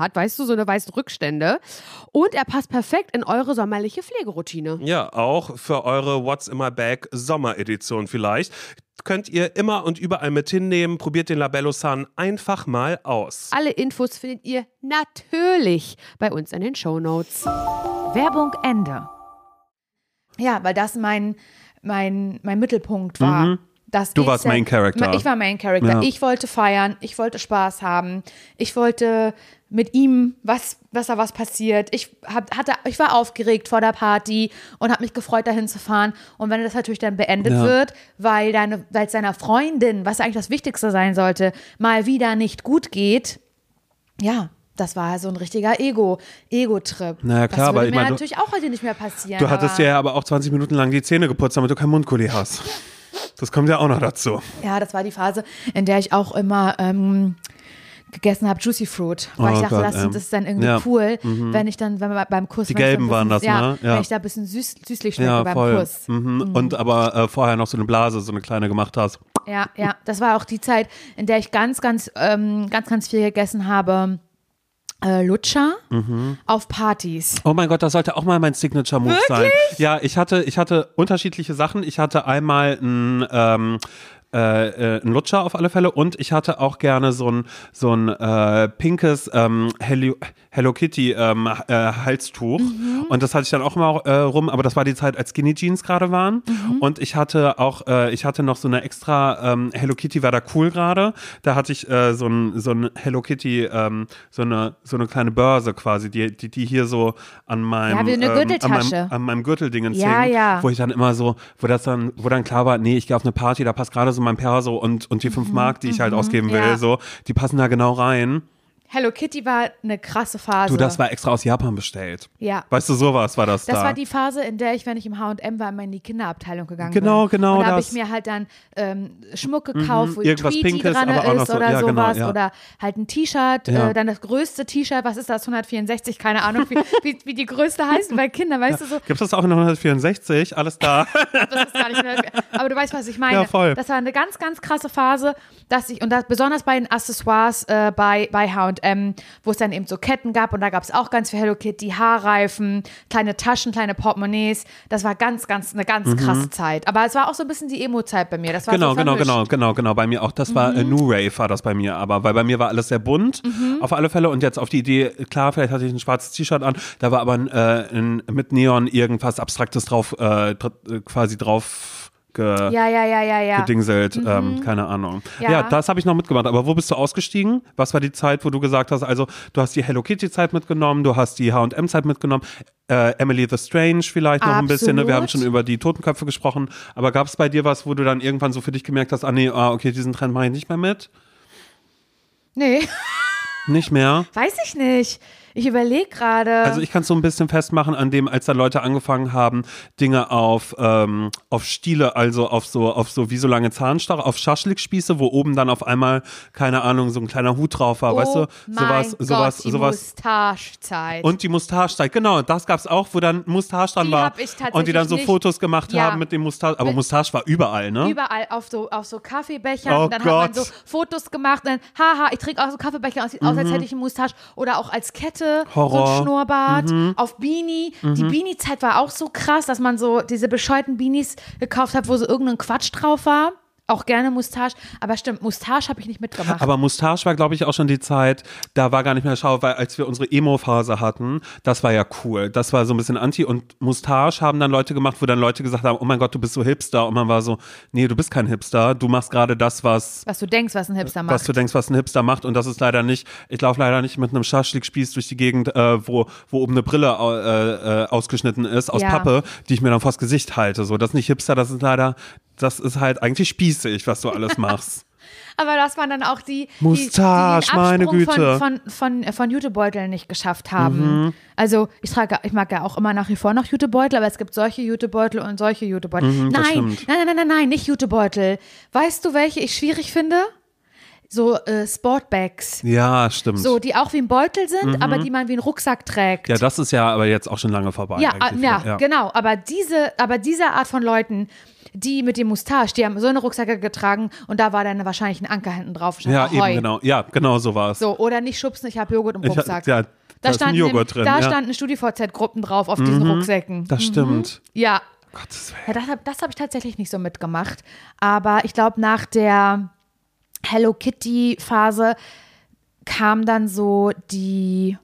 Speaker 3: hat, weißt du, so eine weißen Rückstände. Und er passt perfekt in eure sommerliche Pflegeroutine.
Speaker 4: Ja, auch für eure What's in my Bag Sommeredition vielleicht. Könnt ihr immer und überall mit hinnehmen. Probiert den Labello Sun einfach mal aus.
Speaker 3: Alle Infos findet ihr natürlich bei uns in den Shownotes.
Speaker 2: Werbung Ende. Ja, weil das mein, mein, mein Mittelpunkt war. Das
Speaker 1: Mhm. Du
Speaker 2: geht's
Speaker 1: warst Main Character.
Speaker 2: Ich war Main Character.
Speaker 1: Ja.
Speaker 2: Ich wollte feiern, ich wollte Spaß haben, ich wollte mit ihm, was, was da was passiert. Ich, hab, hatte, ich war aufgeregt vor der Party und habe mich gefreut, dahin zu fahren. Und wenn das natürlich dann beendet
Speaker 1: Ja.
Speaker 2: wird, weil deine, weil es deiner Freundin, was eigentlich das Wichtigste sein sollte, mal wieder nicht gut geht, ja, das war so ein richtiger Ego, Ego-Trip.
Speaker 1: Na ja, klar,
Speaker 2: das
Speaker 1: aber
Speaker 2: würde
Speaker 1: ich
Speaker 2: mir
Speaker 1: meine, du-
Speaker 2: natürlich auch heute nicht mehr passieren.
Speaker 1: Du hattest
Speaker 2: aber,
Speaker 1: ja aber auch 20 Minuten lang die Zähne geputzt, damit du kein Mundgulli hast. Das kommt ja auch noch dazu.
Speaker 2: Ja, das war die Phase, in der ich auch immer ähm, gegessen habe Juicy Fruit, weil
Speaker 1: Oh
Speaker 2: ich dachte,
Speaker 1: Gott,
Speaker 2: das,
Speaker 1: ähm,
Speaker 2: das ist dann irgendwie
Speaker 1: ja. Mhm.
Speaker 2: cool, wenn ich dann, wenn wir beim Kuss,
Speaker 1: Die gelben
Speaker 2: ein
Speaker 1: waren
Speaker 2: bisschen,
Speaker 1: das,
Speaker 2: ja,
Speaker 1: ne? Ja.
Speaker 2: wenn ich da ein bisschen süß, süßlich schmecke
Speaker 1: Ja,
Speaker 2: beim
Speaker 1: voll.
Speaker 2: Kuss.
Speaker 1: Mhm. Und aber äh, vorher noch so eine Blase, so eine kleine gemacht hast.
Speaker 2: Ja, ja, das war auch die Zeit, in der ich ganz, ganz, ähm, ganz, ganz viel gegessen habe. Äh, Lutscher
Speaker 1: Mhm.
Speaker 2: auf Partys.
Speaker 1: Oh mein Gott, das sollte auch mal mein Signature Move sein. Ja, ich hatte, ich hatte unterschiedliche Sachen. Ich hatte einmal ein ähm, äh, äh, ein Lutscher auf alle Fälle. Und ich hatte auch gerne so ein so ein äh, pinkes ähm, Hello, Hello Kitty ähm, äh, Halstuch. Und das hatte ich dann auch immer äh, rum, aber das war die Zeit, als Skinny Jeans gerade waren. Und ich hatte auch ich hatte noch so eine extra ähm, Hello Kitty war da cool gerade, da hatte ich so ein so ein Hello Kitty ähm, so eine so eine kleine Börse quasi, die die, die hier so an meinem
Speaker 2: Ja,
Speaker 1: ähm, an meinem, an meinem Gürteldingen
Speaker 2: Ja,
Speaker 1: hing,
Speaker 2: ja.
Speaker 1: wo ich dann immer so, wo das dann, wo dann klar war, nee, ich gehe auf eine Party, da passt gerade so mein Perso und, und die fünf Mark, die ich halt ausgeben will,
Speaker 2: Mhm,
Speaker 1: so, die passen da genau rein.
Speaker 2: Hello Kitty war eine krasse Phase.
Speaker 1: Du, das war extra aus Japan bestellt.
Speaker 2: ja.
Speaker 1: Weißt du, sowas war das,
Speaker 2: Das
Speaker 1: da.
Speaker 2: war die Phase, in der ich, wenn ich im H&M war, immer in die Kinderabteilung gegangen
Speaker 1: Genau,
Speaker 2: bin.
Speaker 1: genau
Speaker 2: Und da habe ich mir halt dann ähm, Schmuck gekauft, wo
Speaker 1: irgendwas
Speaker 2: Tweety
Speaker 1: Pinkes,
Speaker 2: dran ist
Speaker 1: so-
Speaker 2: oder
Speaker 1: ja, genau,
Speaker 2: sowas.
Speaker 1: ja.
Speaker 2: Oder halt ein T-Shirt,
Speaker 1: Ja.
Speaker 2: äh, dann das größte T-Shirt, was ist das, 164, keine Ahnung, wie, wie, wie die größte heißt bei Kindern, weißt du so.
Speaker 1: Gibt es das auch in 164? Alles da.
Speaker 2: Das ist gar nicht mehr, aber du weißt, was ich meine.
Speaker 1: Ja, voll.
Speaker 2: Das war eine ganz, ganz krasse Phase, dass ich, und das besonders bei den Accessoires äh, bei, bei H&M, wo es dann eben so Ketten gab und da gab es auch ganz viel Hello Kitty, Haarreifen, kleine Taschen, kleine Portemonnaies. Das war ganz, ganz, eine ganz krasse Zeit. Aber es war auch so ein bisschen die Emo-Zeit bei mir. Das war
Speaker 1: Mhm. genau,
Speaker 2: so
Speaker 1: genau, genau, genau, genau. Bei mir auch. Das war
Speaker 2: Mhm.
Speaker 1: äh, New Rave war das bei mir, aber weil bei mir war alles sehr bunt,
Speaker 2: Mhm.
Speaker 1: auf alle Fälle. Und jetzt auf die Idee, klar, vielleicht hatte ich ein schwarzes T-Shirt an, da war aber ein, äh, ein, mit Neon irgendwas Abstraktes drauf, äh, äh, quasi drauf ge
Speaker 2: Ja, ja, ja, ja, ja.
Speaker 1: gedingselt, ähm, keine Ahnung. Ja,
Speaker 2: Ja.
Speaker 1: das habe ich noch mitgemacht. Aber wo bist du ausgestiegen? Was war die Zeit, wo du gesagt hast, also du hast die Hello Kitty Zeit mitgenommen, du hast die H&M Zeit mitgenommen, äh, Emily the Strange vielleicht noch ein bisschen. Ne? Wir haben
Speaker 2: Absolut.
Speaker 1: schon über die Totenköpfe gesprochen. Aber gab es bei dir was, wo du dann irgendwann so für dich gemerkt hast, ah nee, ah, okay, diesen Trend mache ich nicht mehr mit?
Speaker 2: Nee,
Speaker 1: Nicht mehr?
Speaker 2: weiß ich nicht. Ich überlege gerade.
Speaker 1: Also ich kann es so ein bisschen festmachen an dem, als da Leute angefangen haben, Dinge auf, ähm, auf Stiele, also auf so, auf so wie so lange Zahnstocher, auf Schaschlikspieße, wo oben dann auf einmal, keine Ahnung, so ein kleiner Hut drauf war,
Speaker 2: oh
Speaker 1: weißt du?
Speaker 2: mein
Speaker 1: Sowas,
Speaker 2: Gott,
Speaker 1: sowas,
Speaker 2: die
Speaker 1: sowas.
Speaker 2: Mustachezeit.
Speaker 1: Und die Mustachezeit, genau, das gab's auch, wo dann Mustache dran
Speaker 2: Die
Speaker 1: war.
Speaker 2: hab ich tatsächlich
Speaker 1: und die dann so
Speaker 2: nicht.
Speaker 1: Fotos gemacht
Speaker 2: Ja.
Speaker 1: haben mit dem Mustache. Aber
Speaker 2: Mit-
Speaker 1: Mustache war überall, ne?
Speaker 2: Überall auf so, auf so Kaffeebechern.
Speaker 1: Oh
Speaker 2: und dann hat man
Speaker 1: Gott.
Speaker 2: so Fotos gemacht. Und dann, haha, ich trinke auch so Kaffeebecher. Und sieht aus, als hätte ich einen Mustache. Oder auch als Kette. So
Speaker 1: Mhm. Horror. Mhm.
Speaker 2: ein Schnurrbart. Auf Beanie. Die Beanie-Zeit war auch so krass, dass man so diese bescheuerten Beanies gekauft hat, wo so irgendein Quatsch drauf war. Auch gerne Mustache. Aber stimmt, Mustache habe ich nicht mitgemacht.
Speaker 1: Aber Mustache war, glaube ich, auch schon die Zeit, da war gar nicht mehr schau, weil als wir unsere Emo-Phase hatten, das war ja cool. Das war so ein bisschen anti. Und Mustache haben dann Leute gemacht, wo dann Leute gesagt haben, oh mein Gott, du bist so Hipster. Und man war so, nee, du bist kein Hipster. Du machst gerade das, was,
Speaker 2: was du denkst, was ein Hipster macht.
Speaker 1: was du denkst, was ein Hipster macht. Und das ist leider nicht, ich laufe leider nicht mit einem Schaschlikspieß durch die Gegend, äh, wo, wo oben eine Brille äh, äh, ausgeschnitten ist aus
Speaker 2: Ja.
Speaker 1: Pappe, die ich mir dann vors Gesicht halte. So, das ist nicht Hipster, das ist leider, das ist halt eigentlich spießig, was du alles machst.
Speaker 2: Aber das waren dann auch die, die,
Speaker 1: Mustache,
Speaker 2: die den
Speaker 1: meine Güte.
Speaker 2: Von, von, von, äh, von Jutebeuteln nicht geschafft haben.
Speaker 1: Mhm.
Speaker 2: Also ich trage, ich mag ja auch immer nach wie vor noch Jutebeutel, aber es gibt solche Jutebeutel und solche Jutebeutel.
Speaker 1: Mhm,
Speaker 2: nein, nein, nein, nein, nein, nicht Jutebeutel. Weißt du, welche ich schwierig finde? So äh, Sportbags.
Speaker 1: Ja, stimmt.
Speaker 2: So, die auch wie ein Beutel sind, aber die man wie einen Rucksack trägt.
Speaker 1: Mhm. Ja, das ist ja aber jetzt auch schon lange vorbei.
Speaker 2: Ja,
Speaker 1: eigentlich.
Speaker 2: ah, ja, genau. Aber diese, aber diese Art von Leuten, die mit dem Mustache, die haben so eine Rucksäcke getragen und da war dann wahrscheinlich ein Anker hinten drauf.
Speaker 1: Ja, eben genau. Ja, genau so war es.
Speaker 2: So, oder nicht schubsen, ich habe Joghurt im
Speaker 1: Ich,
Speaker 2: Rucksack.
Speaker 1: ja, da,
Speaker 2: da standen,
Speaker 1: Joghurt drin.
Speaker 2: da
Speaker 1: ja. Mhm.
Speaker 2: standen StudiVZ-Gruppen drauf auf diesen Rucksäcken.
Speaker 1: das stimmt.
Speaker 2: Ja,
Speaker 1: Gottes Willen.
Speaker 2: ja das habe hab ich tatsächlich nicht so mitgemacht. Aber ich glaube, nach der Hello Kitty-Phase kam dann so die.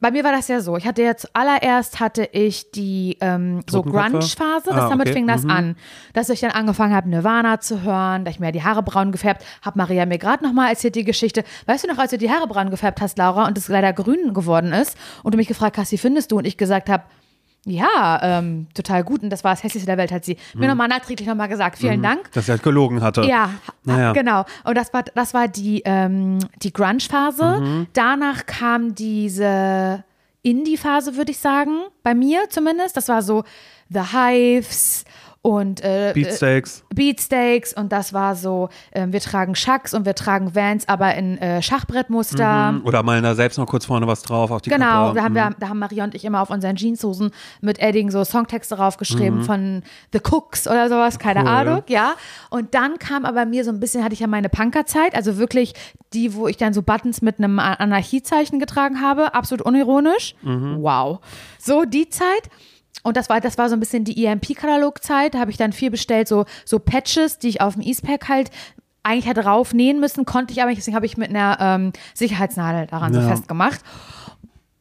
Speaker 2: Bei mir war das ja so. Ich hatte jetzt allererst hatte ich die ähm, so? Grunge-Phase. Das
Speaker 1: Ah,
Speaker 2: damit
Speaker 1: okay.
Speaker 2: fing das an, dass ich dann angefangen habe, Nirvana zu hören, da ich mir die Haare braun gefärbt habe. Maria mir gerade noch mal erzählt die Geschichte. Weißt du noch, als du die Haare braun gefärbt hast, Laura, und es leider grün geworden ist und du mich gefragt hast, wie findest du? Und ich gesagt habe, ja, ähm, total gut. Und das war das hässlichste der Welt, hat sie
Speaker 1: Mhm.
Speaker 2: mir nochmal nachträglich nochmal gesagt. Vielen Dank.
Speaker 1: Dass er halt gelogen hatte.
Speaker 2: Ja,
Speaker 1: Naja.
Speaker 2: genau. Und das war, das war die, ähm, die Grunge-Phase.
Speaker 1: Mhm.
Speaker 2: Danach kam diese Indie-Phase, würde ich sagen. Bei mir zumindest. Das war so The Hives und äh,
Speaker 1: Beatsteaks.
Speaker 2: Beatsteaks und das war so, ähm, wir tragen Schacks und wir tragen Vans, aber in äh, Schachbrettmuster.
Speaker 1: Oder malen da selbst noch kurz vorne was drauf auf die
Speaker 2: Genau,
Speaker 1: Kappe.
Speaker 2: da haben,
Speaker 1: Mhm.
Speaker 2: wir, da haben Maria und ich immer auf unseren Jeanshosen mit Edding so Songtexte draufgeschrieben von The Cooks oder sowas, keine
Speaker 1: Mhm. Cool.
Speaker 2: Ahnung, ja. Und dann kam aber mir so ein bisschen, hatte ich ja meine Punkerzeit, also wirklich die, wo ich dann so Buttons mit einem Anarchiezeichen getragen habe, absolut unironisch.
Speaker 1: Mhm.
Speaker 2: Wow. So die Zeit. Und das war, das war so ein bisschen die EMP-Katalogzeit. Da habe ich dann viel bestellt, so, so Patches, die ich auf dem Eastpack halt eigentlich hätte raufnähen müssen, konnte ich aber nicht. Deswegen habe ich mit einer ähm, Sicherheitsnadel daran so
Speaker 1: Ja.
Speaker 2: festgemacht.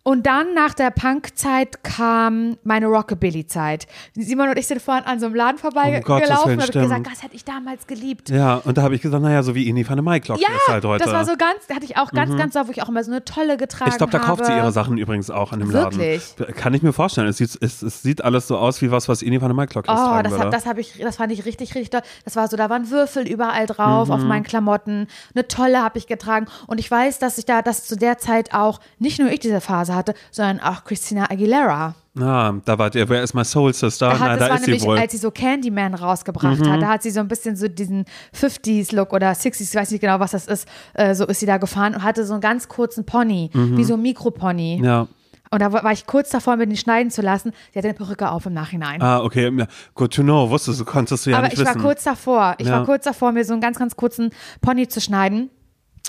Speaker 2: Und dann nach der Punk-Zeit kam meine Rockabilly-Zeit. Simon und ich sind vorhin an so einem Laden vorbeigelaufen und habe gesagt, das hätte ich damals geliebt.
Speaker 1: Ja, und da habe ich gesagt, naja, so wie Ini van der Maiklock
Speaker 2: Ja,
Speaker 1: ist halt heute.
Speaker 2: das war so ganz, da hatte ich auch ganz, ganz oft, wo ich auch immer so eine tolle getragen
Speaker 1: ich glaube, da kauft sie
Speaker 2: habe.
Speaker 1: ihre Sachen übrigens auch an dem
Speaker 2: Wirklich?
Speaker 1: Laden. Kann ich mir vorstellen. Es sieht, es, es sieht alles so aus wie was, was Ini van der Maiklock jetzt
Speaker 2: Oh, das, hab, das, hab ich, das fand ich richtig, richtig toll. Das war so, da waren Würfel überall drauf
Speaker 1: Mhm.
Speaker 2: auf meinen Klamotten. Eine tolle habe ich getragen. Und ich weiß, dass ich da, dass zu der Zeit auch nicht nur ich diese Phase hatte, sondern auch Christina Aguilera.
Speaker 1: Ah, da war der, wer ist my Soul Sister?
Speaker 2: Da, hat,
Speaker 1: Na,
Speaker 2: das
Speaker 1: da
Speaker 2: war
Speaker 1: ist sie
Speaker 2: nämlich,
Speaker 1: wohl. Mhm.
Speaker 2: als sie so Candyman rausgebracht hat, da hat sie so ein bisschen so diesen 50s-Look oder 60s, ich weiß nicht genau, was das ist, äh, so ist sie da gefahren und hatte so einen ganz kurzen Pony, wie so ein Mikropony.
Speaker 1: Mhm. Ja.
Speaker 2: Und da war ich kurz davor, mir den schneiden zu lassen. Sie hatte eine Perücke auf im Nachhinein.
Speaker 1: Ah, okay. Good to know. Wusstest du, konntest du ja
Speaker 2: Aber
Speaker 1: nicht
Speaker 2: ich
Speaker 1: wissen.
Speaker 2: war kurz davor. Ich
Speaker 1: Ja.
Speaker 2: war kurz davor, mir so einen ganz, ganz kurzen Pony zu schneiden.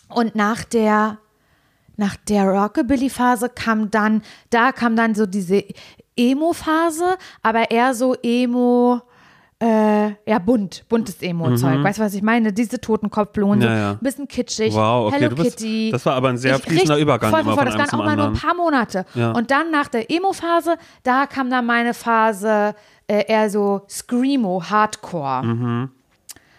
Speaker 2: Und nach der, nach der Rockabilly-Phase kam dann, da kam dann so diese Emo-Phase, aber eher so Emo, äh, ja, bunt, buntes Emo-Zeug. Weißt du, was ich meine? Diese Totenkopfblumen,
Speaker 1: Mhm. Ja, ja.
Speaker 2: ein bisschen kitschig,
Speaker 1: Wow, okay,
Speaker 2: Hello
Speaker 1: bist-
Speaker 2: Kitty.
Speaker 1: das war aber ein sehr
Speaker 2: Ich
Speaker 1: fließender Übergang
Speaker 2: Voll, voll, voll, das waren auch mal nur ein paar Monate.
Speaker 1: Ja.
Speaker 2: Und dann nach der Emo-Phase, da kam dann meine Phase äh, eher so Screamo, Hardcore.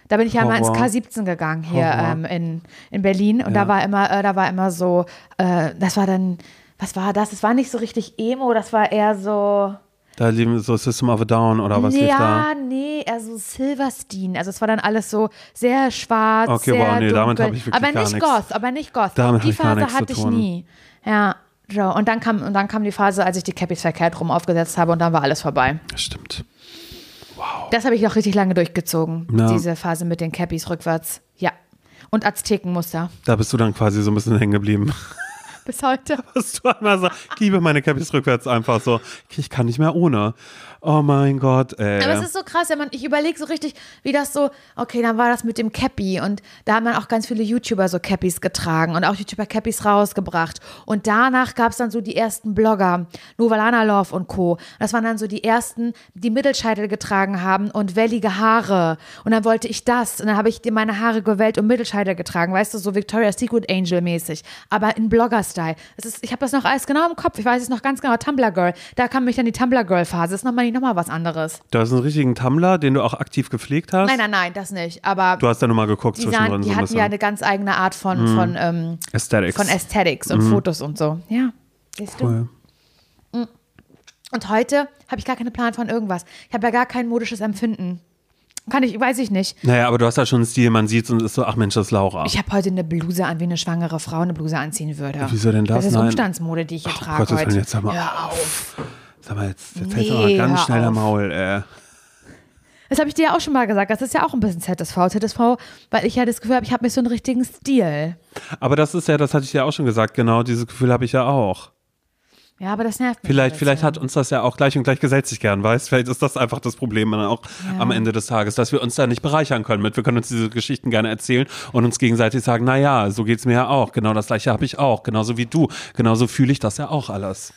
Speaker 2: Da bin ich ja mal ins
Speaker 1: Mhm. Horror.
Speaker 2: K17 gegangen hier ähm, in, in Berlin und da war immer, äh, da war immer so, äh, das war dann, was war das? Es war nicht so richtig Emo, das war eher so,
Speaker 1: Da lieben so System of a Down oder was lief da?
Speaker 2: ja, nee, also Silverstein. Also es war dann alles so sehr schwarz,
Speaker 1: Okay,
Speaker 2: sehr
Speaker 1: wow, nee, damit
Speaker 2: dunkel.
Speaker 1: hab ich wirklich
Speaker 2: aber
Speaker 1: gar
Speaker 2: nicht
Speaker 1: nichts.
Speaker 2: Goth, aber nicht Goth.
Speaker 1: Damit
Speaker 2: die Phase hatte ich nie. Ja, so. Und dann kam und dann kam die Phase, als ich die Cappies verkehrt rum aufgesetzt habe und dann war alles vorbei.
Speaker 1: Stimmt.
Speaker 2: Das habe ich auch richtig lange durchgezogen,
Speaker 1: Ja.
Speaker 2: diese Phase mit den Cappies rückwärts. Ja. Und Aztekenmuster.
Speaker 1: Da bist du dann quasi so ein bisschen hängen geblieben.
Speaker 2: Bis heute.
Speaker 1: Dass du einmal so, ich liebe meine Cappies rückwärts einfach so. Ich kann nicht mehr ohne. Oh mein Gott, ey.
Speaker 2: Aber es ist so krass, wenn man, ich überlege so richtig, wie das so, okay, dann war das mit dem Cappy und da haben man auch ganz viele YouTuber so Cappies getragen und auch YouTuber Cappies rausgebracht. Und danach gab es dann so die ersten Blogger, Novalana Love und Co. Das waren dann so die ersten, die Mittelscheitel getragen haben und wellige Haare. Und dann wollte ich das und dann habe ich dir meine Haare gewellt und Mittelscheitel getragen, weißt du, so Victoria's Secret Angel mäßig, aber in Blogger-Style. Ich habe das noch alles genau im Kopf, ich weiß es noch ganz genau, Tumblr Girl. Da kam mich dann die Tumblr Girl-Phase, das ist nochmal noch mal was anderes.
Speaker 1: Du hast einen richtigen Tumblr, den du auch aktiv gepflegt hast.
Speaker 2: Nein, nein, nein, das nicht. Aber
Speaker 1: Du hast da nur mal geguckt
Speaker 2: die,
Speaker 1: zwischendrin
Speaker 2: sahen,
Speaker 1: so
Speaker 2: die
Speaker 1: ein
Speaker 2: hatten
Speaker 1: bisschen.
Speaker 2: ja eine ganz eigene Art von, von, ähm,
Speaker 1: Aesthetics.
Speaker 2: von Aesthetics und Fotos und so. Ja. Siehst du?
Speaker 1: Cool.
Speaker 2: Und heute habe ich gar keinen Plan von irgendwas. Ich habe ja gar kein modisches Empfinden. Kann ich, weiß ich nicht.
Speaker 1: Naja, aber du hast ja schon einen Stil, man sieht und ist so, ach Mensch, das ist Laura.
Speaker 2: Ich habe heute eine Bluse an, wie eine schwangere Frau eine Bluse anziehen würde.
Speaker 1: Wieso denn das?
Speaker 2: Das ist
Speaker 1: Nein.
Speaker 2: Umstandsmode, die ich hier
Speaker 1: Ach,
Speaker 2: trage
Speaker 1: Gottes
Speaker 2: heute.
Speaker 1: Jetzt sag mal
Speaker 2: Hör auf.
Speaker 1: Sag mal, jetzt, jetzt hältst du
Speaker 2: Nee,
Speaker 1: mal ganz schnell
Speaker 2: auf.
Speaker 1: Maul, ey.
Speaker 2: Das habe ich dir ja auch schon mal gesagt. Das ist ja auch ein bisschen ZSV. ZSV, weil ich ja das Gefühl habe, ich habe nicht so einen richtigen Stil.
Speaker 1: Aber das ist ja, das hatte ich ja auch schon gesagt, genau dieses Gefühl habe ich ja auch.
Speaker 2: Ja, aber das nervt mich.
Speaker 1: Vielleicht,
Speaker 2: ein
Speaker 1: vielleicht hat uns das ja auch gleich und gleich gesellt sich gern, weißt? Vielleicht ist das einfach das Problem dann auch am Ende des Tages, dass wir uns da nicht bereichern können mit. Wir können uns diese Geschichten gerne erzählen und uns gegenseitig sagen, na ja, so geht's mir ja auch. Genau das gleiche habe ich auch. Genauso wie du. Genauso fühle ich das ja auch alles.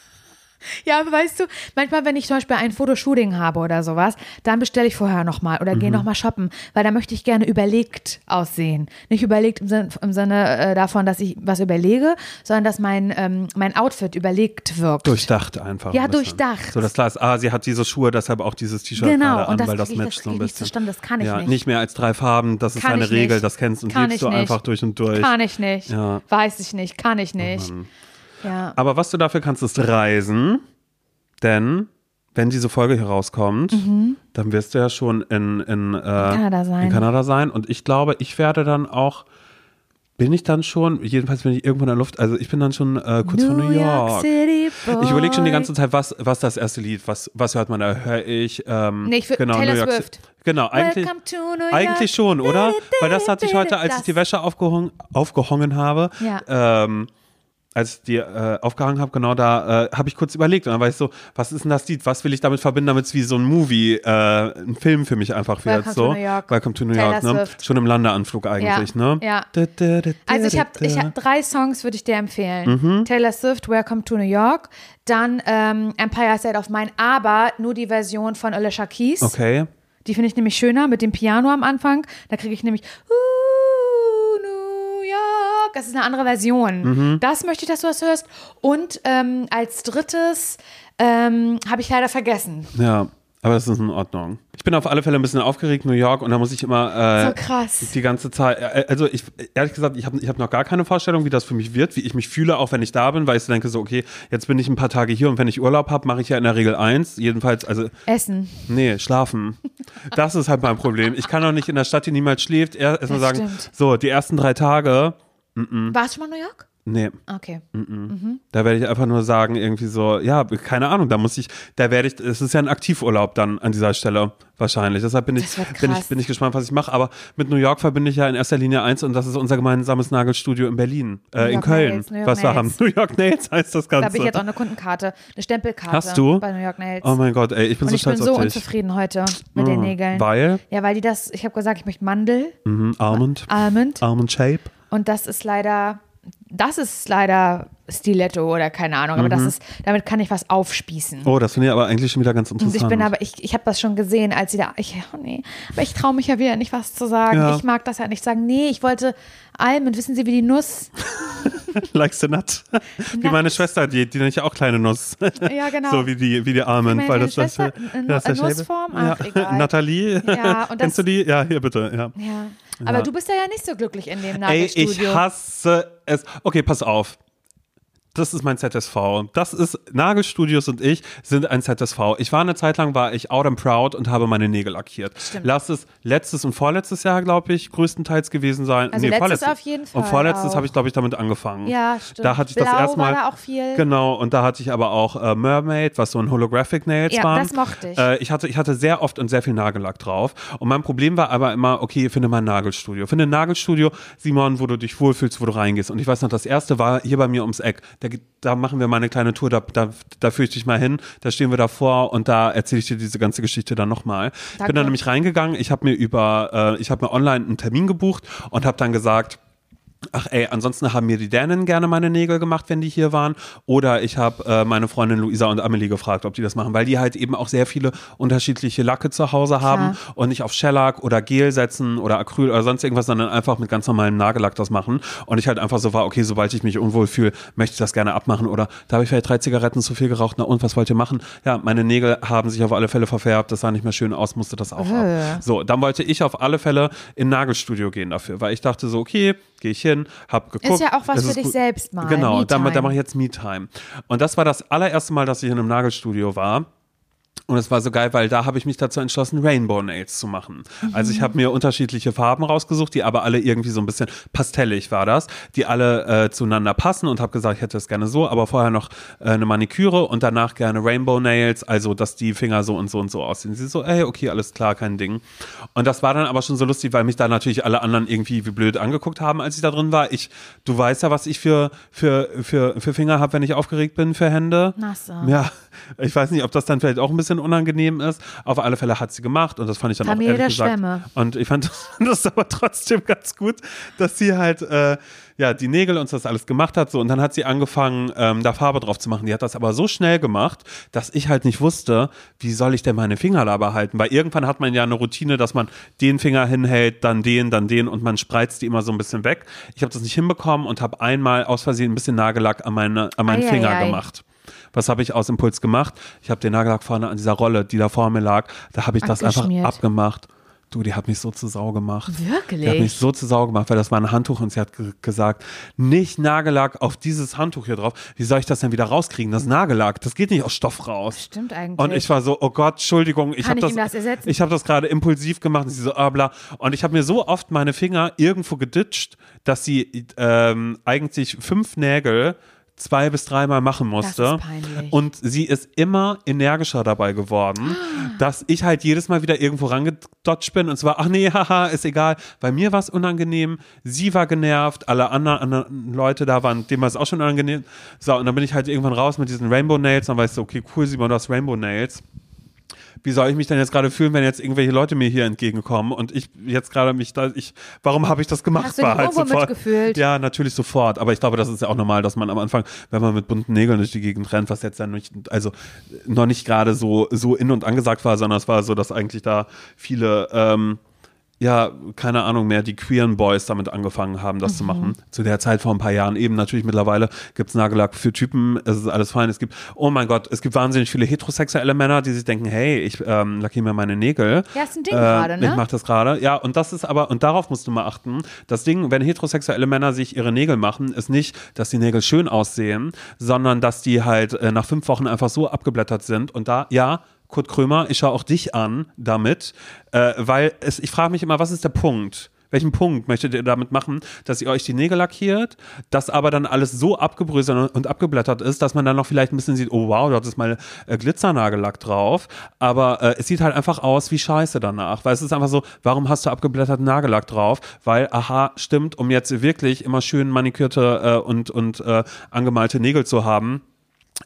Speaker 2: Ja, weißt du, manchmal, wenn ich zum Beispiel ein Fotoshooting habe oder sowas, dann bestelle ich vorher nochmal oder
Speaker 1: Mhm.
Speaker 2: gehe nochmal shoppen, weil da möchte ich gerne überlegt aussehen. Nicht überlegt im Sinne, im Sinne äh, davon, dass ich was überlege, sondern dass mein, ähm, mein Outfit überlegt wirkt.
Speaker 1: Durchdacht einfach.
Speaker 2: Ja,
Speaker 1: ein
Speaker 2: durchdacht.
Speaker 1: So, das klar ist, ah, sie hat diese Schuhe, deshalb auch dieses T-Shirt
Speaker 2: Genau,
Speaker 1: gerade an,
Speaker 2: das
Speaker 1: weil das matcht so ein bisschen.
Speaker 2: zustande, das kann ich
Speaker 1: ja,
Speaker 2: nicht.
Speaker 1: nicht mehr als drei Farben, das ist
Speaker 2: Kann
Speaker 1: eine Regel,
Speaker 2: nicht.
Speaker 1: das kennst und
Speaker 2: Kann
Speaker 1: lebst
Speaker 2: ich
Speaker 1: du
Speaker 2: nicht.
Speaker 1: einfach durch und durch.
Speaker 2: Kann ich nicht.
Speaker 1: Ja. Oh
Speaker 2: Weiß ich nicht. Kann ich nicht. Ja.
Speaker 1: Aber was du dafür kannst, ist reisen. Denn, wenn diese Folge hier rauskommt, dann wirst du ja schon in, in, äh,
Speaker 2: Kanada sein.
Speaker 1: in Kanada sein. Und ich glaube, ich werde dann auch, bin ich dann schon, jedenfalls bin ich irgendwo in der Luft, also ich bin dann schon äh, kurz vor New York.
Speaker 2: City Boy.
Speaker 1: Ich überlege schon die ganze Zeit, was, was das erste Lied, was, was hört man da? Höre ich, ähm,
Speaker 2: Nee, ich würd-
Speaker 1: genau,
Speaker 2: Taylor
Speaker 1: New York
Speaker 2: Swift.
Speaker 1: City. Genau, eigentlich,
Speaker 2: New York.
Speaker 1: eigentlich schon, oder? Weil das hatte ich heute, als ich die Wäsche aufgehongen, aufgehongen habe,
Speaker 2: Ja.
Speaker 1: ähm, als ich die äh, aufgehangen habe, genau da äh, habe ich kurz überlegt und dann war ich so, was ist denn das Lied? Was will ich damit verbinden, damit es wie so ein Movie, äh, ein Film für mich einfach wird.
Speaker 2: Welcome
Speaker 1: so.
Speaker 2: to New York.
Speaker 1: Welcome to New York, ne? Schon im Landeanflug eigentlich,
Speaker 2: Ja,
Speaker 1: ne?
Speaker 2: ja.
Speaker 1: Da, da, da,
Speaker 2: Also ich habe ich hab drei Songs, würde ich dir empfehlen.
Speaker 1: Mhm.
Speaker 2: Taylor Swift, Welcome to New York. Dann ähm, Empire State of Mine, aber nur die Version von Alicia Keys.
Speaker 1: Okay.
Speaker 2: Die finde ich nämlich schöner mit dem Piano am Anfang. Da kriege ich nämlich uh, Das ist eine andere Version.
Speaker 1: Mhm.
Speaker 2: Das möchte ich, dass du das hörst. Und ähm, als drittes ähm, habe ich leider vergessen.
Speaker 1: Ja, aber das ist in Ordnung. Ich bin auf alle Fälle ein bisschen aufgeregt, New York, und da muss ich immer äh,
Speaker 2: So krass.
Speaker 1: die ganze Zeit, äh, also ich, ehrlich gesagt, ich habe ich hab noch gar keine Vorstellung, wie das für mich wird, wie ich mich fühle, auch wenn ich da bin, weil ich so denke, so, okay, jetzt bin ich ein paar Tage hier und wenn ich Urlaub habe, mache ich ja in der Regel eins, jedenfalls, also,
Speaker 2: Essen.
Speaker 1: nee, schlafen. Das ist halt mein Problem. Ich kann auch nicht in der Stadt, die niemals schläft, erst mal
Speaker 2: Das
Speaker 1: sagen,
Speaker 2: stimmt.
Speaker 1: so, die ersten drei Tage,
Speaker 2: Warst du schon mal in New York?
Speaker 1: nee,
Speaker 2: Okay.
Speaker 1: da werde ich einfach nur sagen, irgendwie so, ja, keine Ahnung, da muss ich, da werde ich, es ist ja ein Aktivurlaub dann an dieser Stelle wahrscheinlich. Deshalb bin ich, bin ich, bin ich gespannt, was ich mache. Aber mit New York verbinde ich ja in erster Linie eins und das ist unser gemeinsames Nagelstudio in Berlin, äh, in Köln,
Speaker 2: Nails,
Speaker 1: was wir haben. New York Nails heißt das
Speaker 2: Da
Speaker 1: Ganze.
Speaker 2: habe ich jetzt auch eine Kundenkarte, eine Stempelkarte.
Speaker 1: Hast du?
Speaker 2: Bei New York Nails.
Speaker 1: oh mein Gott, ey, ich bin
Speaker 2: Und
Speaker 1: so
Speaker 2: ich bin
Speaker 1: stolz
Speaker 2: so
Speaker 1: auf dich.
Speaker 2: unzufrieden heute mit den Nägeln.
Speaker 1: Weil,
Speaker 2: Ja, weil die das, ich habe gesagt, ich möchte Mandel,
Speaker 1: mhm, Almond,
Speaker 2: Almond.
Speaker 1: Almond Shape.
Speaker 2: Und das ist leider, das ist leider Stiletto oder keine Ahnung, aber das ist, damit kann ich was aufspießen.
Speaker 1: Oh, das finde ich aber eigentlich schon wieder ganz
Speaker 2: Und
Speaker 1: interessant.
Speaker 2: ich bin aber, ich, ich habe das schon gesehen, als sie da, ich, oh nee, aber ich traue mich ja wieder nicht, was zu sagen.
Speaker 1: Ja.
Speaker 2: Ich mag das ja nicht sagen. Nee, ich wollte Almond, wissen Sie, wie die Nuss?
Speaker 1: like the nut. Wie
Speaker 2: Nut.
Speaker 1: meine Schwester, die, die nennt ja auch kleine Nuss.
Speaker 2: Ja, genau.
Speaker 1: So wie die, wie die Almond. Weil das, das, das,
Speaker 2: eine
Speaker 1: das.
Speaker 2: Nussform? Ach,
Speaker 1: ja.
Speaker 2: egal.
Speaker 1: Nathalie,
Speaker 2: Ja, und
Speaker 1: kennst du die? Ja, hier bitte. Ja.
Speaker 2: Ja. Aber du bist ja, ja nicht so glücklich in dem
Speaker 1: Ey,
Speaker 2: Nagelstudio.
Speaker 1: ich hasse es. Okay, pass auf. Das ist mein ZSV. Das ist Nagelstudios und ich sind ein ZSV. Ich war eine Zeit lang war ich out and proud und habe meine Nägel lackiert.
Speaker 2: Stimmt.
Speaker 1: Lass es letztes und vorletztes Jahr, glaube ich, größtenteils gewesen sein.
Speaker 2: Also letztes
Speaker 1: vorletztes.
Speaker 2: auf jeden Fall
Speaker 1: Und vorletztes habe ich, glaube ich, damit angefangen.
Speaker 2: Ja, stimmt.
Speaker 1: Da hatte ich das
Speaker 2: Blau
Speaker 1: erste Mal.
Speaker 2: war da auch viel.
Speaker 1: Genau, und da hatte ich aber auch äh, Mermaid, was so ein Holographic Nails
Speaker 2: Ja,
Speaker 1: waren.
Speaker 2: das mochte ich.
Speaker 1: Äh, ich, hatte, ich hatte sehr oft und sehr viel Nagellack drauf. Und mein Problem war aber immer, okay, finde mal ein Nagelstudio. Finde ein Nagelstudio, Simon, wo du dich wohlfühlst, wo du reingehst. Und ich weiß noch, das erste war hier bei mir ums Eck. Da, da machen wir mal eine kleine Tour, da, da, da führe ich dich mal hin, da stehen wir davor und da erzähle ich dir diese ganze Geschichte dann nochmal. Ich bin dann nämlich reingegangen, ich habe mir über, äh, ich habe mir online einen Termin gebucht und habe dann gesagt, Ach ey, ansonsten haben mir die Dänen gerne meine Nägel gemacht, wenn die hier waren. Oder ich habe äh, meine Freundin Luisa und Amelie gefragt, ob die das machen, weil die halt eben auch sehr viele unterschiedliche Lacke zu Hause haben und nicht auf Shellac oder Gel setzen oder Acryl oder sonst irgendwas, sondern einfach mit ganz normalem Nagellack das machen. Und ich halt einfach so war, okay, sobald ich mich unwohl fühle, möchte ich das gerne abmachen. Oder da habe ich vielleicht drei Zigaretten zu viel geraucht. Na und, was wollt ihr machen? Ja, meine Nägel haben sich auf alle Fälle verfärbt, das sah nicht mehr schön aus, musste das auch ab. So, dann wollte ich auf alle Fälle in Nagelstudio gehen dafür, weil ich dachte so, okay, gehe ich hin, hab geguckt.
Speaker 2: ja auch was für
Speaker 1: ist
Speaker 2: dich
Speaker 1: gut.
Speaker 2: selbst mal,
Speaker 1: Genau, da, da mache ich jetzt Me-Time. Und das war das allererste Mal, dass ich in einem Nagelstudio war. Und es war so geil, weil da habe ich mich dazu entschlossen, Rainbow Nails zu machen. Also ich habe mir unterschiedliche Farben rausgesucht, die aber alle irgendwie so ein bisschen pastellig war das, die alle äh, zueinander passen und habe gesagt, ich hätte es gerne so, aber vorher noch äh, eine Maniküre und danach gerne Rainbow Nails, also dass die Finger so und so und so aussehen. Sie so, ey, okay, alles klar, kein Ding. Und das war dann aber schon so lustig, weil mich da natürlich alle anderen irgendwie wie blöd angeguckt haben, als ich da drin war. Ich, du weißt ja, was ich für, für, für, für Finger habe, wenn ich aufgeregt bin für Hände.
Speaker 2: Nasse.
Speaker 1: Ja, ich weiß nicht, ob das dann vielleicht auch ein bisschen unangenehm ist. Auf alle Fälle hat sie gemacht und das fand ich dann
Speaker 2: Familie
Speaker 1: auch ehrlich
Speaker 2: der
Speaker 1: gesagt.
Speaker 2: Schwämme.
Speaker 1: Und ich fand das aber trotzdem ganz gut, dass sie halt äh, ja die Nägel und das alles gemacht hat so und dann hat sie angefangen ähm, da Farbe drauf zu machen. Die hat das aber so schnell gemacht, dass ich halt nicht wusste, wie soll ich denn meine Finger da behalten, weil irgendwann hat man ja eine Routine, dass man den Finger hinhält, dann den, dann den und man spreizt die immer so ein bisschen weg. Ich habe das nicht hinbekommen und habe einmal aus Versehen ein bisschen Nagellack an meine an meinen
Speaker 2: Ei, ei,
Speaker 1: Finger
Speaker 2: ei.
Speaker 1: gemacht. Was habe ich aus Impuls gemacht? Ich habe den Nagellack vorne an dieser Rolle, die da vor mir lag, da habe ich das einfach abgemacht. Du, die hat mich so zu Sau gemacht.
Speaker 2: Wirklich?
Speaker 1: Die hat mich so zu Sau gemacht, weil das war ein Handtuch und sie hat ge gesagt, nicht Nagellack auf dieses Handtuch hier drauf. Wie soll ich das denn wieder rauskriegen? Das Nagellack, das geht nicht aus Stoff raus.
Speaker 2: Stimmt eigentlich.
Speaker 1: Und ich war so, oh Gott, Entschuldigung, ich
Speaker 2: Kann
Speaker 1: habe
Speaker 2: ich
Speaker 1: das,
Speaker 2: das ersetzen?
Speaker 1: ich habe das gerade impulsiv gemacht. Und sie so, ah, bla. Und ich habe mir so oft meine Finger irgendwo geditscht, dass sie ähm, eigentlich fünf Nägel zwei bis dreimal machen musste. Und sie ist immer energischer dabei geworden, dass ich halt jedes Mal wieder irgendwo rangedodgt bin und es war, ach nee, haha, ist egal. Bei mir war es unangenehm, sie war genervt, alle anderen, anderen Leute da waren, dem war es auch schon unangenehm. So, und dann bin ich halt irgendwann raus mit diesen Rainbow Nails, dann weißt du, okay, cool, Simon, du hast Rainbow Nails wie soll ich mich denn jetzt gerade fühlen, wenn jetzt irgendwelche Leute mir hier entgegenkommen und ich jetzt gerade mich da, ich, warum habe ich das gemacht?
Speaker 2: Hast du dich irgendwo mitgefühlt?
Speaker 1: Ja, natürlich sofort. Aber ich glaube, das ist ja auch normal, dass man am Anfang, wenn man mit bunten Nägeln durch die Gegend rennt, was jetzt ja nicht, also noch nicht gerade so, so in und angesagt war, sondern es war so, dass eigentlich da viele, ähm, ja, keine Ahnung mehr, die queeren Boys damit angefangen haben, das zu machen. Zu der Zeit vor ein paar Jahren eben. Natürlich mittlerweile gibt's Nagellack für Typen, es ist alles fein. Es gibt, oh mein Gott, es gibt wahnsinnig viele heterosexuelle Männer, die sich denken, hey, ich ähm, lackiere mir meine Nägel.
Speaker 2: Ja, ist ein Ding gerade, ne?
Speaker 1: Ich mache das gerade. Ja, und das ist aber, und darauf musst du mal achten, das Ding, wenn heterosexuelle Männer sich ihre Nägel machen, ist nicht, dass die Nägel schön aussehen, sondern dass die halt äh, nach fünf Wochen einfach so abgeblättert sind und da, ja, Kurt Krömer, ich schaue auch dich an damit, äh, weil es, ich frage mich immer, was ist der Punkt? Welchen Punkt möchtet ihr damit machen, dass ihr euch die Nägel lackiert, dass aber dann alles so abgebröselt und abgeblättert ist, dass man dann noch vielleicht ein bisschen sieht, oh wow, dort ist mal äh, Glitzernagellack drauf, aber äh, es sieht halt einfach aus wie Scheiße danach, weil es ist einfach so, warum hast du abgeblätterten Nagellack drauf? Weil, aha, stimmt, um jetzt wirklich immer schön manikürte äh, und, und äh, angemalte Nägel zu haben,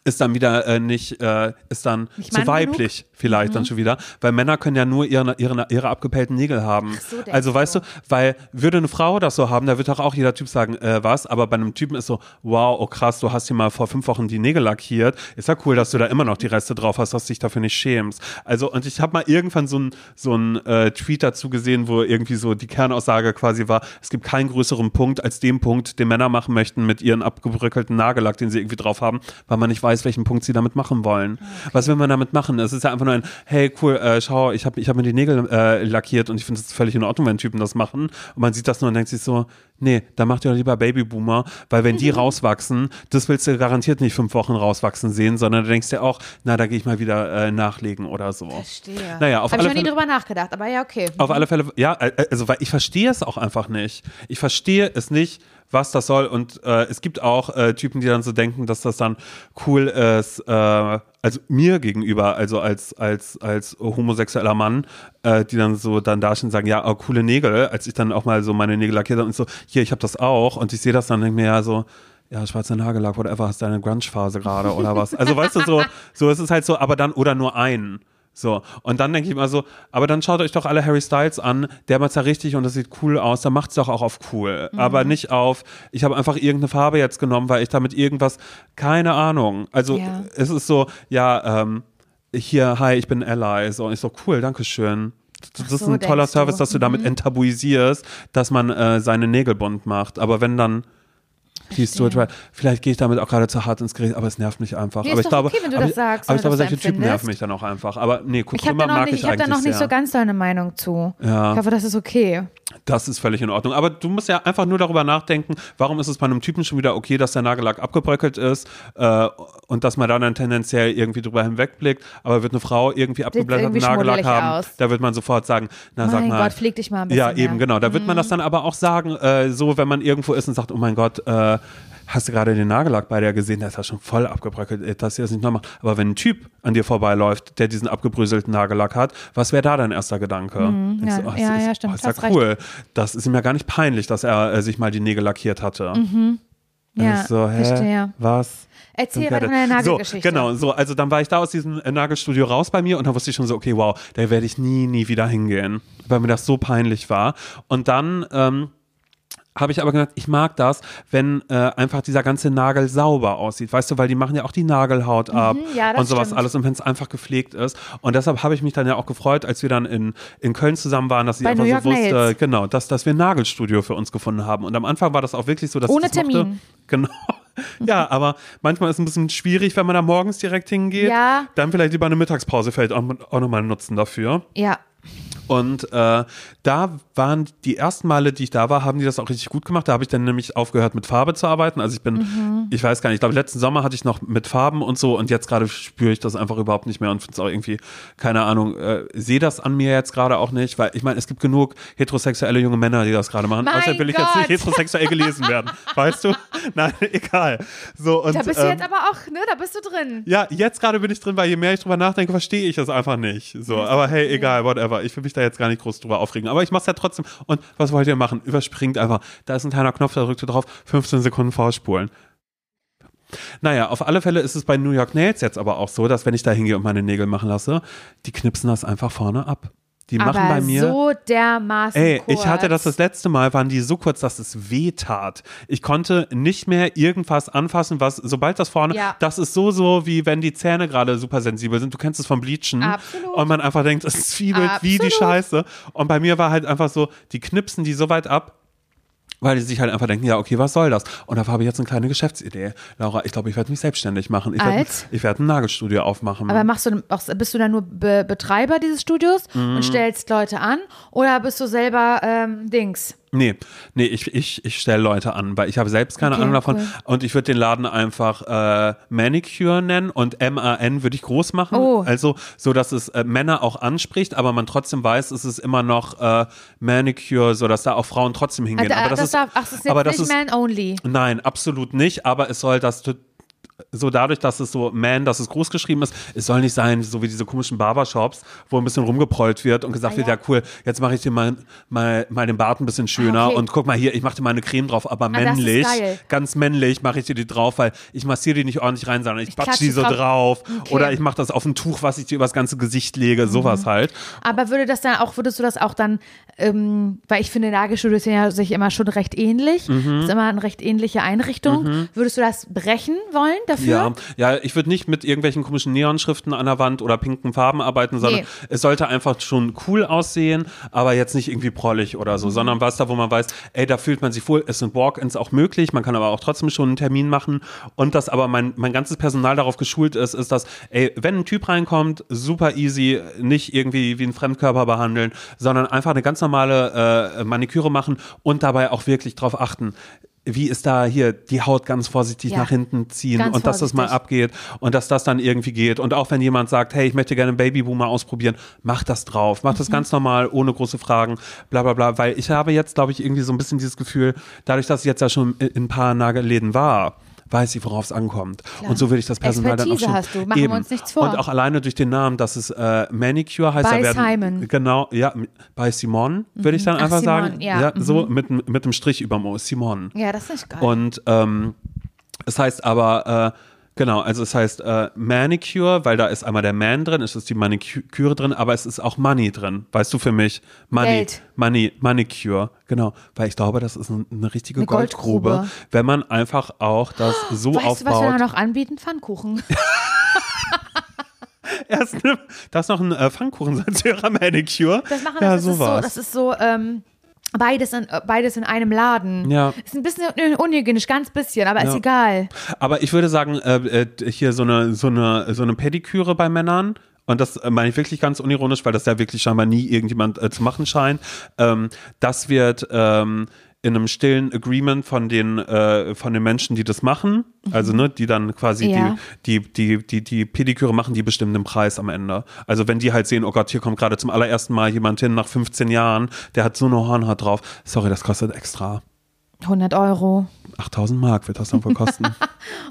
Speaker 1: ist dann wieder äh, nicht, äh, ist dann
Speaker 2: Nicht
Speaker 1: zu weiblich vielleicht
Speaker 2: Mhm.
Speaker 1: dann schon wieder, weil Männer können ja nur ihre, ihre, ihre abgepellten Nägel haben.
Speaker 2: so, denkst
Speaker 1: also weißt
Speaker 2: du.
Speaker 1: du, weil würde eine Frau das so haben, da wird doch auch jeder Typ sagen, äh, was, aber bei einem Typen ist so, wow, oh krass, du hast hier mal vor fünf Wochen die Nägel lackiert, ist ja cool, dass du da immer noch die Reste drauf hast, dass du dich dafür nicht schämst. Also und ich habe mal irgendwann so ein so ein äh, Tweet dazu gesehen, wo irgendwie so die Kernaussage quasi war, es gibt keinen größeren Punkt als den Punkt, den Männer machen möchten mit ihren abgebröckelten Nagellack, den sie irgendwie drauf haben, weil man nicht weiß, welchen Punkt sie damit machen wollen. Was will man damit machen? Es ist ja einfach nur ein, hey cool, äh, schau, ich habe ich hab mir die Nägel äh, lackiert und ich finde es völlig in Ordnung, wenn Typen das machen. Und man sieht das nur und denkt sich so, nee, da macht ihr doch lieber Babyboomer, weil wenn die rauswachsen, das willst du garantiert nicht fünf Wochen rauswachsen sehen, sondern du denkst dir auch, na, da gehe ich mal wieder äh, nachlegen oder so.
Speaker 2: Verstehe.
Speaker 1: Naja, auf
Speaker 2: Habe ich
Speaker 1: alle
Speaker 2: noch nie
Speaker 1: Fälle-
Speaker 2: drüber nachgedacht, aber ja, okay.
Speaker 1: Auf alle Fälle, ja, äh, also weil ich verstehe es auch einfach nicht. Ich verstehe es nicht, was das soll. Und äh, es gibt auch äh, Typen, die dann so denken, dass das dann cool ist, äh, also mir gegenüber, also als, als, als homosexueller Mann, äh, die dann so dann da und sagen, ja, oh, coole Nägel, als ich dann auch mal so meine Nägel lackiert habe und so, hier, ich habe das auch. Und ich sehe das dann denke mir ja so, ja, schwarzer Nagellack, whatever, hast du eine Grunge-Phase gerade oder was? Also weißt du, so, so ist es halt so, aber dann, oder nur einen. So, und dann denke ich immer so, aber dann schaut euch doch alle Harry Styles an, der macht's ja richtig und das sieht cool aus, dann macht's doch auch auf cool.
Speaker 2: Mhm.
Speaker 1: Aber nicht auf, ich habe einfach irgendeine Farbe jetzt genommen, weil ich damit irgendwas, keine Ahnung. Also
Speaker 2: Ja.
Speaker 1: es ist so, ja, ähm, hier, hi, ich bin Ally. So, und ich so, cool, danke schön. Das ist
Speaker 2: so,
Speaker 1: ein toller. Service, dass du damit enttabuisierst, dass man äh, seine Nägel bunt macht. Aber wenn dann die Stuart Wright, vielleicht gehe ich damit auch gerade zu hart ins Gericht, aber es nervt mich einfach.
Speaker 2: Nee,
Speaker 1: aber ich glaube,
Speaker 2: okay, wenn du
Speaker 1: aber,
Speaker 2: das sagst,
Speaker 1: aber ich glaube, solche Typen nerven mich dann auch einfach. Aber nee,
Speaker 2: Ich habe
Speaker 1: Kurkuma
Speaker 2: da
Speaker 1: mag
Speaker 2: nicht,
Speaker 1: ich
Speaker 2: ich hab da
Speaker 1: eigentlich
Speaker 2: noch nicht
Speaker 1: sehr.
Speaker 2: so ganz deine Meinung zu.
Speaker 1: Ja.
Speaker 2: Ich hoffe, das ist okay.
Speaker 1: Das ist völlig in Ordnung. Aber du musst ja einfach nur darüber nachdenken, warum ist es bei einem Typen schon wieder okay, dass der Nagellack abgebröckelt ist äh, und dass man da dann tendenziell irgendwie drüber hinwegblickt. Aber wird eine Frau irgendwie abgeblätterten Nagellack haben,
Speaker 2: aus.
Speaker 1: da wird man sofort sagen, na sag
Speaker 2: mein
Speaker 1: mal.
Speaker 2: Gott, pfleg dich mal ein bisschen
Speaker 1: Ja, eben,
Speaker 2: mehr. Mhm.
Speaker 1: genau. Da wird man das dann aber auch sagen, äh, so wenn man irgendwo ist und sagt, oh mein Gott, äh, hast du gerade den Nagellack bei der gesehen, der ist ja schon voll abgebröckelt, ey, das hier ist nicht normal. Aber wenn ein Typ an dir vorbeiläuft, der diesen abgebröselten Nagellack hat, was wäre da dein erster Gedanke?
Speaker 2: Mhm. ja,
Speaker 1: du, oh,
Speaker 2: ja,
Speaker 1: ist,
Speaker 2: ja, stimmt,
Speaker 1: Oh, ist ja
Speaker 2: recht.
Speaker 1: cool. Das ist ihm ja gar nicht peinlich, dass er äh, sich mal die Nägel lackiert hatte.
Speaker 2: Mhm. Ja,
Speaker 1: ich so, hä,
Speaker 2: verstehe.
Speaker 1: Was?
Speaker 2: Erzähl deiner
Speaker 1: it.
Speaker 2: Nagelgeschichte.
Speaker 1: So, genau, so, also dann war ich da aus diesem äh, Nagelstudio raus bei mir und dann wusste ich schon so, okay, wow, da werde ich nie, nie wieder hingehen, weil mir das so peinlich war. Und dann ähm, habe ich aber gedacht, ich mag das, wenn äh, einfach dieser ganze Nagel sauber aussieht. Weißt du, weil die machen ja auch die Nagelhaut ab
Speaker 2: Mhm, ja,
Speaker 1: und sowas
Speaker 2: stimmt.
Speaker 1: alles und wenn es einfach gepflegt ist. Und deshalb habe ich mich dann ja auch gefreut, als wir dann in, in Köln zusammen waren, dass ich
Speaker 2: Bei
Speaker 1: einfach so wusste,
Speaker 2: Nails.
Speaker 1: genau, dass, dass wir ein Nagelstudio für uns gefunden haben. Und am Anfang war das auch wirklich so, dass
Speaker 2: Ohne
Speaker 1: ich das mochte.
Speaker 2: Termin.
Speaker 1: Genau. Ja, aber manchmal ist es ein bisschen schwierig, wenn man da morgens direkt hingeht.
Speaker 2: Ja.
Speaker 1: Dann vielleicht lieber eine Mittagspause vielleicht auch, auch nochmal nutzen dafür.
Speaker 2: Ja.
Speaker 1: Und äh, da waren die ersten Male, die ich da war, haben die das auch richtig gut gemacht. Da habe ich dann nämlich aufgehört, mit Farbe zu arbeiten. Also ich bin,
Speaker 2: Mhm.
Speaker 1: ich weiß gar nicht, ich glaube, letzten Sommer hatte ich noch mit Farben und so und jetzt gerade spüre ich das einfach überhaupt nicht mehr und finde es auch irgendwie, keine Ahnung, äh, sehe das an mir jetzt gerade auch nicht, weil ich meine, es gibt genug heterosexuelle junge Männer, die das gerade machen.
Speaker 2: Mein
Speaker 1: Außerdem will ich jetzt nicht
Speaker 2: Gott.
Speaker 1: heterosexuell gelesen werden. weißt du? Nein, egal. So, und,
Speaker 2: Da bist du
Speaker 1: ähm,
Speaker 2: jetzt aber auch, ne, da bist du drin.
Speaker 1: ja, jetzt gerade bin ich drin, weil je mehr ich drüber nachdenke, verstehe ich es einfach nicht. So, aber hey, egal, whatever. Ich will mich da jetzt gar nicht groß drüber aufregen. Aber ich mach's ja trotzdem. Und was wollt ihr machen? Überspringt einfach. Da ist ein kleiner Knopf, da drückt ihr drauf, 15 Sekunden vorspulen. Naja, auf alle Fälle ist es bei New York Nails jetzt aber auch so, dass wenn ich da hingehe und meine Nägel machen lasse, die knipsen das einfach vorne ab. Die machen
Speaker 2: aber
Speaker 1: bei mir.
Speaker 2: so dermaßen
Speaker 1: Ey,
Speaker 2: kurz.
Speaker 1: ich hatte das das letzte Mal, waren die so kurz, dass es weh tat. Ich konnte nicht mehr irgendwas anfassen, was, sobald das vorne,
Speaker 2: Ja.
Speaker 1: das ist so, so, wie wenn die Zähne gerade super sensibel sind. Du kennst es vom Bleachen.
Speaker 2: Absolut.
Speaker 1: Und man einfach denkt, es zwiebelt wie die
Speaker 2: Absolut.
Speaker 1: Scheiße. Und bei mir war halt einfach so, die knipsen die so weit ab, weil die sich halt einfach denken, ja, okay, was soll das? Und da habe ich jetzt eine kleine Geschäftsidee. Laura, ich glaube, ich werde mich selbstständig machen. Ich werde werd ein Nagelstudio aufmachen.
Speaker 2: Aber machst du, auch- bist du dann nur Be Betreiber dieses Studios
Speaker 1: Mhm.
Speaker 2: und stellst Leute an? Oder bist du selber ähm, Dings?
Speaker 1: Nee, nee, ich, ich, ich stelle Leute an, weil ich habe selbst keine
Speaker 2: Okay,
Speaker 1: Ahnung davon.
Speaker 2: cool.
Speaker 1: Und ich würde den Laden einfach äh, Manicure nennen und M-A-N würde ich groß machen.
Speaker 2: Oh.
Speaker 1: Also so, dass es äh, Männer auch anspricht, aber man trotzdem weiß, es ist immer noch äh, Manicure, so dass da auch Frauen trotzdem hingehen.
Speaker 2: Also,
Speaker 1: aber das,
Speaker 2: das
Speaker 1: ist,
Speaker 2: darf, ach, das ist
Speaker 1: aber das
Speaker 2: nicht
Speaker 1: ist
Speaker 2: Man-Only.
Speaker 1: Nein, absolut nicht, aber es soll das so dadurch, dass es so Man, dass es groß geschrieben ist, es soll nicht sein, so wie diese komischen Barbershops, wo ein bisschen rumgeprollt wird und gesagt
Speaker 2: Ah,
Speaker 1: wird,
Speaker 2: ja.
Speaker 1: ja cool, jetzt mache ich dir mal, mal, mal den Bart ein bisschen schöner
Speaker 2: Ah, okay.
Speaker 1: und guck mal hier, ich mache dir mal eine Creme drauf, aber
Speaker 2: ist
Speaker 1: männlich, ganz männlich mache ich dir die drauf, weil ich massiere die nicht ordentlich rein, sondern ich,
Speaker 2: Ich
Speaker 1: batsch
Speaker 2: klatsche
Speaker 1: die so
Speaker 2: drauf.
Speaker 1: drauf
Speaker 2: Okay.
Speaker 1: oder ich mache das auf ein Tuch, was ich dir übers ganze Gesicht lege,
Speaker 2: Mhm.
Speaker 1: sowas halt.
Speaker 2: Aber würde das dann auch, würdest du das auch dann, ähm, weil ich finde, Nagelstudios sind ja sich immer schon recht ähnlich,
Speaker 1: Mhm.
Speaker 2: ist immer eine recht ähnliche Einrichtung. Würdest du das brechen wollen dafür?
Speaker 1: Ja, ja, ich würde nicht mit irgendwelchen komischen Neonschriften an der Wand oder pinken Farben arbeiten, sondern
Speaker 2: Nee.
Speaker 1: es sollte einfach schon cool aussehen, aber jetzt nicht irgendwie prollig oder
Speaker 2: Mhm.
Speaker 1: so, sondern was da, wo man weiß, ey, da fühlt man sich wohl, es sind Walk-ins auch möglich, man kann aber auch trotzdem schon einen Termin machen und dass aber mein, mein ganzes Personal darauf geschult ist, ist, dass, ey, wenn ein Typ reinkommt, super easy, nicht irgendwie wie ein Fremdkörper behandeln, sondern einfach eine ganz normale äh, Maniküre machen und dabei auch wirklich drauf achten, wie ist da hier die Haut ganz vorsichtig
Speaker 2: Ja.
Speaker 1: nach hinten ziehen und dass das mal
Speaker 2: vorsichtig.
Speaker 1: abgeht und dass das dann irgendwie geht. Und auch wenn jemand sagt, hey, ich möchte gerne einen Babyboomer ausprobieren, mach das drauf, mach das
Speaker 2: Mhm.
Speaker 1: ganz normal, ohne große Fragen, bla bla bla. Weil ich habe jetzt, glaube ich, irgendwie so ein bisschen dieses Gefühl, dadurch, dass ich jetzt ja schon in in ein paar Nagelläden war, weiß ich, worauf es ankommt. Und so würde ich das Personal dann auch
Speaker 2: Expertise
Speaker 1: schon
Speaker 2: hast du, machen wir
Speaker 1: eben.
Speaker 2: uns nichts vor.
Speaker 1: Und auch alleine durch den Namen, dass es äh, Manicure heißt.
Speaker 2: Bei
Speaker 1: werden,
Speaker 2: Simon.
Speaker 1: Genau, ja, bei Simon, würde ich dann
Speaker 2: Ach,
Speaker 1: einfach
Speaker 2: Simon,
Speaker 1: sagen.
Speaker 2: ja,
Speaker 1: so mit, mit dem Strich über Mo, Simon.
Speaker 2: Ja, das ist geil.
Speaker 1: Und ähm, es heißt aber, äh, genau, also es heißt äh, Manicure, weil da ist einmal der Man drin, es ist die Maniküre drin, aber es ist auch Money drin. Weißt du für mich? Money,
Speaker 2: Geld.
Speaker 1: Money, Manicure, genau. Weil ich glaube, das ist ein- eine richtige
Speaker 2: Eine
Speaker 1: Goldgrube,
Speaker 2: Goldgrube.
Speaker 1: wenn man einfach auch das so
Speaker 2: weißt du, was wir
Speaker 1: aufbaut.
Speaker 2: da noch anbieten? Pfannkuchen.
Speaker 1: Erst, ne, da ist noch ein äh, Pfannkuchen zu ihrer Manicure.
Speaker 2: Das machen
Speaker 1: ja,
Speaker 2: das, ist so, das ist so, ähm, beides in, äh, beides in einem Laden.
Speaker 1: Ja.
Speaker 2: Ist ein bisschen un- unhygienisch, ganz bisschen, aber ist
Speaker 1: Ja.
Speaker 2: egal.
Speaker 1: Aber ich würde sagen, äh, äh, hier so eine, so eine, so eine Pediküre bei Männern. Und das äh, meine ich wirklich ganz unironisch, weil das ja wirklich scheinbar nie irgendjemand äh, zu machen scheint. Ähm, das wird ähm, in einem stillen Agreement von den, äh, von den Menschen, die das machen, also ne, die dann quasi
Speaker 2: Ja.
Speaker 1: die, die, die, die, die Pediküre machen, die bestimmen den Preis am Ende. Also wenn die halt sehen, oh Gott, hier kommt gerade zum allerersten Mal jemand hin nach 15 Jahren, der hat so eine Hornhaut drauf. Sorry, das kostet extra.
Speaker 2: 100 Euro.
Speaker 1: 8000 Mark wird das dann wohl kosten.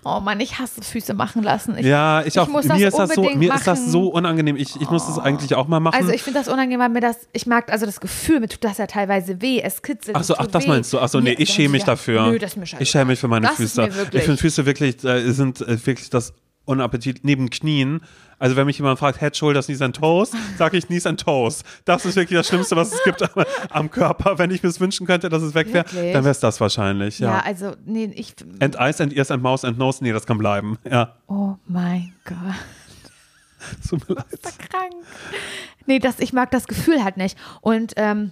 Speaker 2: Oh Mann, ich hasse Füße machen lassen. Ich,
Speaker 1: Ja, ich,
Speaker 2: ich
Speaker 1: auch.
Speaker 2: muss
Speaker 1: mir
Speaker 2: das
Speaker 1: ist das so, mir ist das so unangenehm. Ich, ich muss das eigentlich auch mal machen.
Speaker 2: Also ich finde das unangenehm, weil mir das, ich mag also das Gefühl, mir tut das ja teilweise weh, es kitzelt.
Speaker 1: ach so, ach, das
Speaker 2: weh.
Speaker 1: meinst du? Ach so, nee, ich schäme mich
Speaker 2: ja,
Speaker 1: dafür.
Speaker 2: Nö, das ist mir
Speaker 1: ich schäme mich für meine
Speaker 2: das
Speaker 1: Füße. Ich finde Füße wirklich äh, sind äh, wirklich das Unappetit neben Knien. Also wenn mich jemand fragt, Head, Shoulders, Knees and Toes, sage ich Knees and Toes. Das ist wirklich das Schlimmste, was es gibt am, am Körper. Wenn ich mir es wünschen könnte, dass es weg wäre, dann wäre es das wahrscheinlich.
Speaker 2: ja.
Speaker 1: Ja.
Speaker 2: also, nee, ich.
Speaker 1: And Eyes and Ears and Mouth and Nose, nee, das kann bleiben. Ja,
Speaker 2: Oh mein Gott.
Speaker 1: tut mir leid.
Speaker 2: krank. Nee, das, ich mag das Gefühl halt nicht. Und ähm,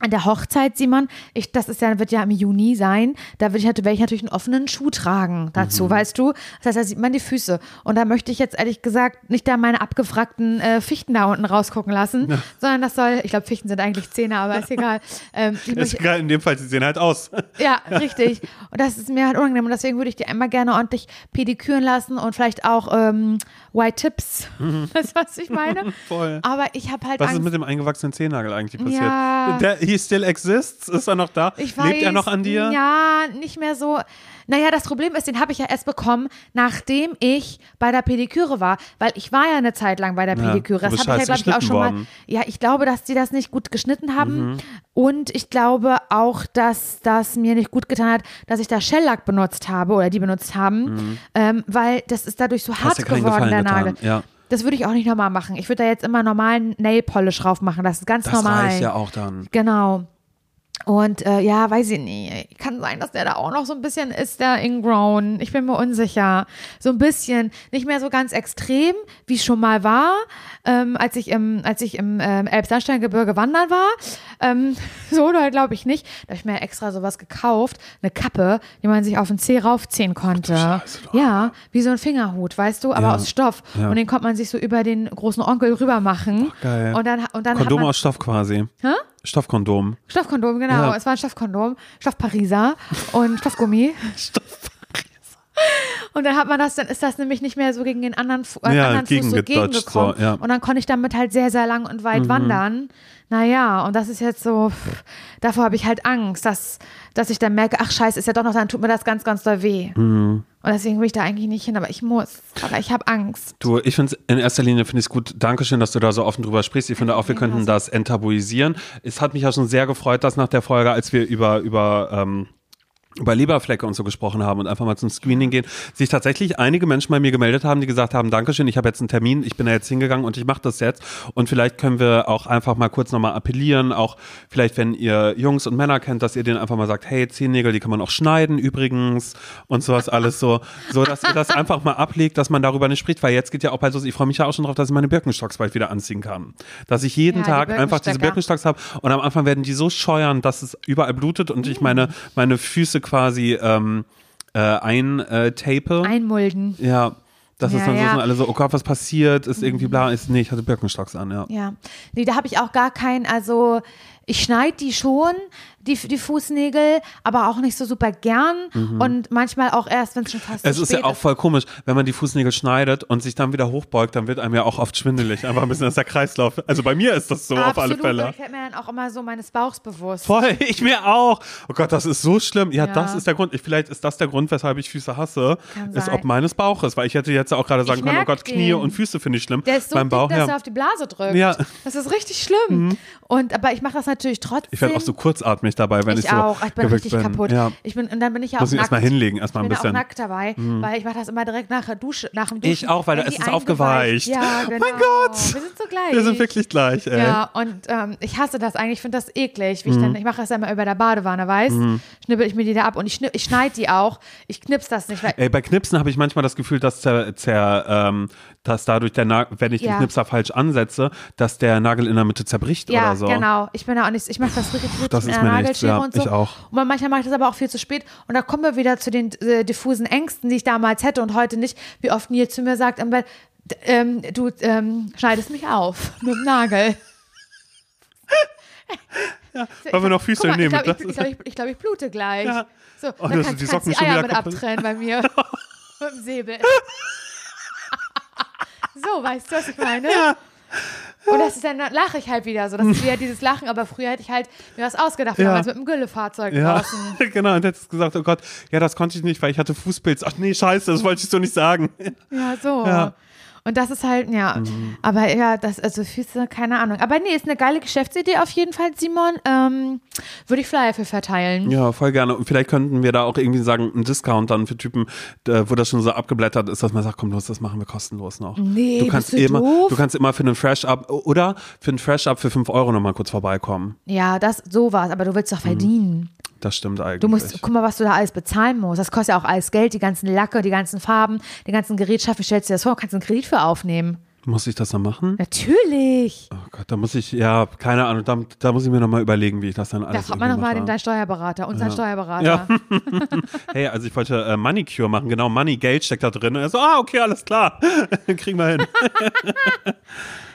Speaker 2: an der Hochzeit, Simon, ich, das ist ja, wird ja im Juni sein, da würde ich, werde ich natürlich einen offenen Schuh tragen dazu, weißt du? Das heißt, da sieht man die Füße. Und da möchte ich jetzt ehrlich gesagt nicht da meine abgewrackten äh, Fichten da unten rausgucken lassen, sondern das soll, ich glaube, Fichten sind eigentlich Zähne, aber ist egal. Ähm,
Speaker 1: Ist
Speaker 2: möchte,
Speaker 1: egal, in dem Fall, sie sehen halt aus.
Speaker 2: ja, richtig. Und das ist mir halt unangenehm. Und deswegen würde ich die einmal gerne ordentlich pediküren lassen und vielleicht auch ähm, White Tips. Weißt du, was ich meine?
Speaker 1: Voll.
Speaker 2: Aber ich habe halt
Speaker 1: Was
Speaker 2: Angst.
Speaker 1: ist mit dem eingewachsenen Zehennagel eigentlich passiert?
Speaker 2: Ja.
Speaker 1: Der, he still exists? Ist er noch da?
Speaker 2: Ich
Speaker 1: Lebt er
Speaker 2: weiß,
Speaker 1: noch an dir?
Speaker 2: Ja, nicht mehr so. Naja, das Problem ist, den habe ich ja erst bekommen, nachdem ich bei der Pediküre war. Weil ich war ja eine Zeit lang bei der
Speaker 1: Ja,
Speaker 2: Pediküre. Das habe ich ja, glaube ich, auch schon mal.
Speaker 1: geschnitten
Speaker 2: Ja, ich glaube, dass die das nicht gut geschnitten haben.
Speaker 1: Mhm.
Speaker 2: Und ich glaube auch, dass das mir nicht gut getan hat, dass ich da Shellack benutzt habe oder die benutzt haben. Ähm, weil das ist dadurch so hart
Speaker 1: Mhm.
Speaker 2: geworden, der Nagel.
Speaker 1: getan, ja.
Speaker 2: Das würde ich auch nicht nochmal machen. Ich würde da jetzt immer normalen Nail Polish drauf machen. Das ist ganz
Speaker 1: Das
Speaker 2: normal.
Speaker 1: reicht ja auch dann.
Speaker 2: Genau. Und äh, ja, weiß ich nicht. Kann sein, dass der da auch noch so ein bisschen ist, der ingrown. Ich bin mir unsicher. So ein bisschen, nicht mehr so ganz extrem, wie es schon mal war, ähm, als ich im, als ich im ähm, Elbsandsteingebirge wandern war. Ähm, so oder glaube ich nicht. Da habe ich mir extra sowas gekauft, eine Kappe, die man sich auf den Zeh raufziehen konnte.
Speaker 1: Scheiße, du
Speaker 2: ja, wie so ein Fingerhut, weißt du, aber
Speaker 1: Ja.
Speaker 2: aus Stoff.
Speaker 1: Ja.
Speaker 2: Und den konnte man sich so über den großen Onkel rüber machen.
Speaker 1: geil.
Speaker 2: Und dann, und dann
Speaker 1: Kondom
Speaker 2: man,
Speaker 1: aus Stoff quasi.
Speaker 2: Hä?
Speaker 1: Stoffkondom.
Speaker 2: Stoffkondom, genau.
Speaker 1: Ja.
Speaker 2: Es war ein Stoffkondom, Stoffpariser und Stoffgummi. Und dann hat man das, dann ist das nämlich nicht mehr so gegen den anderen, Fu äh,
Speaker 1: Ja,
Speaker 2: anderen Fuß so
Speaker 1: gegengedodged, so,
Speaker 2: gegengekommen.
Speaker 1: ja.
Speaker 2: Und dann konnte ich damit halt sehr, sehr lang und weit wandern. Naja, und das ist jetzt so, pff, davor habe ich halt Angst, dass, dass ich dann merke, ach scheiße, ist ja doch noch, dann tut mir das ganz, ganz doll weh. Und deswegen will ich da eigentlich nicht hin, aber ich muss. Aber ich habe Angst.
Speaker 1: Du, ich finde es in erster Linie finde ich es gut. Dankeschön, dass du da so offen drüber sprichst. Ich finde auch, wir könnten das enttabuisieren. Es hat mich ja schon sehr gefreut, dass nach der Folge, als wir über über ähm, über Leberflecke und so gesprochen haben und einfach mal zum Screening gehen, sich tatsächlich einige Menschen bei mir gemeldet haben, die gesagt haben, Dankeschön, ich habe jetzt einen Termin, ich bin da jetzt hingegangen und ich mache das jetzt. Und vielleicht können wir auch einfach mal kurz nochmal appellieren, auch vielleicht, wenn ihr Jungs und Männer kennt, dass ihr denen einfach mal sagt, hey, Zehennägel, die kann man auch schneiden übrigens und sowas alles so, so dass ihr das einfach mal ablegt, dass man darüber nicht spricht, weil jetzt geht ja auch bald los, ich freue mich ja auch schon drauf, dass ich meine Birkenstocks bald wieder anziehen kann. Dass ich jeden
Speaker 2: Ja, die
Speaker 1: Tag einfach diese. Birkenstocks habe und am Anfang werden die so scheuern, dass es überall blutet und ich meine, meine Füße quasi ähm, äh, eintape.
Speaker 2: Einmulden.
Speaker 1: ja, das ist
Speaker 2: Ja,
Speaker 1: dann so,
Speaker 2: ja.
Speaker 1: sind alle so, oh Gott, was passiert? Ist irgendwie bla, ist, nee, ich hatte Birkenstocks an, ja.
Speaker 2: Ja. Nee, da habe ich auch gar keinen, also ich schneide die schon, die, die Fußnägel, aber auch nicht so super gern und manchmal auch erst, wenn es schon fast
Speaker 1: Mhm. Es ist ja auch voll komisch, wenn man die Fußnägel schneidet und sich dann wieder hochbeugt, dann wird einem ja auch oft schwindelig. Einfach ein bisschen ist der Kreislauf. Also bei mir ist das so auf alle
Speaker 2: Absolut,
Speaker 1: Fälle.
Speaker 2: ich werde mir dann auch immer so meines Bauchs bewusst.
Speaker 1: Voll, ich mir auch. Oh Gott, das ist so schlimm. Ja,
Speaker 2: Ja.
Speaker 1: das ist der Grund. Ich, vielleicht ist das der Grund, weshalb ich Füße hasse,
Speaker 2: Kann
Speaker 1: ist
Speaker 2: sein.
Speaker 1: ob meines Bauches. Weil ich hätte jetzt auch gerade sagen können, oh Gott, Knie
Speaker 2: den.
Speaker 1: und Füße finde ich schlimm.
Speaker 2: Der ist so
Speaker 1: Beim
Speaker 2: dick,
Speaker 1: Bauch,
Speaker 2: dass
Speaker 1: ja.
Speaker 2: er auf die Blase drückt.
Speaker 1: Ja.
Speaker 2: Das ist richtig schlimm. Und aber ich mache das natürlich trotzdem.
Speaker 1: Ich werde auch so kurzatmig dabei, wenn ich,
Speaker 2: ich
Speaker 1: so
Speaker 2: auch. Ich bin richtig kaputt.
Speaker 1: Ja.
Speaker 2: Ich bin, und dann bin ich ja
Speaker 1: Muss
Speaker 2: auch
Speaker 1: ich
Speaker 2: nackt.
Speaker 1: erstmal hinlegen, erstmal
Speaker 2: ich
Speaker 1: ein
Speaker 2: bin
Speaker 1: bisschen. Mhm.
Speaker 2: auch nackt dabei, weil ich mache das immer direkt nach der Dusche, nach dem Duschen.
Speaker 1: Ich auch, weil
Speaker 2: die
Speaker 1: ist es aufgeweicht.
Speaker 2: Ja,
Speaker 1: Oh
Speaker 2: genau.
Speaker 1: mein Gott.
Speaker 2: Wir sind so gleich.
Speaker 1: Wir sind wirklich gleich, ey.
Speaker 2: Ja, und ähm, ich hasse das eigentlich. Ich finde das eklig. Wie ich,
Speaker 1: Mhm.
Speaker 2: dann, ich mache das immer über der Badewanne, weißt Schnippel ich mir die da ab und ich, ich schneide die auch. Ich knips das nicht, weil
Speaker 1: Ey, bei Knipsen habe ich manchmal das Gefühl, dass, zer, zer, ähm, dass dadurch der Nagel, wenn ich den
Speaker 2: Ja.
Speaker 1: Knipser falsch ansetze, dass der Nagel in der Mitte zerbricht
Speaker 2: Ja,
Speaker 1: oder so.
Speaker 2: genau. Ich bin da auch nicht, ich mache das richtig gut
Speaker 1: Das
Speaker 2: mit
Speaker 1: ist nichts,
Speaker 2: Nagelschere
Speaker 1: ja,
Speaker 2: und so.
Speaker 1: ich auch.
Speaker 2: Und manchmal mache ich das aber auch viel zu spät. Und da kommen wir wieder zu den äh, diffusen Ängsten, die ich damals hätte und heute nicht. Wie oft Nils zu mir sagt im Bett, ähm, du ähm, schneidest mich auf mit dem Nagel.
Speaker 1: Weil wir noch Füße
Speaker 2: mal,
Speaker 1: nehmen.
Speaker 2: Ich glaube,
Speaker 1: Das
Speaker 2: ich, ich, ich, glaub, ich blute gleich.
Speaker 1: Ja.
Speaker 2: So,
Speaker 1: Oh,
Speaker 2: dann
Speaker 1: das-
Speaker 2: kannst,
Speaker 1: die
Speaker 2: kannst
Speaker 1: Socken
Speaker 2: die
Speaker 1: schon
Speaker 2: Eier mit
Speaker 1: kaputt.
Speaker 2: abtrennen bei mir. mit dem Säbel. So, weißt du, was ich meine?
Speaker 1: Ja.
Speaker 2: Und das ist dann, lache ich halt wieder so. Das ist wieder dieses Lachen, aber früher hätte ich halt mir was ausgedacht,
Speaker 1: Ja.
Speaker 2: damals mit dem Güllefahrzeug
Speaker 1: Ja,
Speaker 2: draußen.
Speaker 1: genau. Und jetzt gesagt, oh Gott, ja, das konnte ich nicht, weil ich hatte Fußpilz. Ach nee, scheiße, das wollte ich so nicht sagen.
Speaker 2: Ja, so.
Speaker 1: Ja. Mhm.
Speaker 2: Und das ist halt, ja. Aber ja, das, also Füße, keine Ahnung. Aber nee, ist eine geile Geschäftsidee auf jeden Fall, Simon. Ähm, Würde ich Flyer für verteilen.
Speaker 1: Ja, voll gerne. Und vielleicht könnten wir da auch irgendwie sagen, einen Discount dann für Typen, äh, wo das schon so abgeblättert ist, dass man sagt, komm los, das machen wir kostenlos noch.
Speaker 2: Nee,
Speaker 1: du kannst
Speaker 2: du
Speaker 1: immer,
Speaker 2: doof?
Speaker 1: du kannst immer für einen Fresh-Up oder für einen Fresh-Up für 5 Euro nochmal kurz vorbeikommen.
Speaker 2: Ja, das, sowas. Aber du willst doch verdienen.
Speaker 1: Das stimmt eigentlich.
Speaker 2: Du musst, guck mal, was du da alles bezahlen musst. Das kostet ja auch alles Geld, die ganzen Lacke, die ganzen Farben, die ganzen Gerätschaften. Wie stellst du dir das vor? Kannst du einen Kredit für aufnehmen?
Speaker 1: Muss ich das dann machen?
Speaker 2: Natürlich.
Speaker 1: Oh Gott, da muss ich, ja, keine Ahnung, da, da muss ich mir nochmal überlegen, wie ich das dann
Speaker 2: Da
Speaker 1: alles
Speaker 2: fragt man nochmal deinen Steuerberater, unseren Steuerberater.
Speaker 1: Ja. Hey, also ich wollte äh, Manicure machen, genau, Money, Geld steckt da drin. Und er so, ah, okay, alles klar, kriegen wir hin.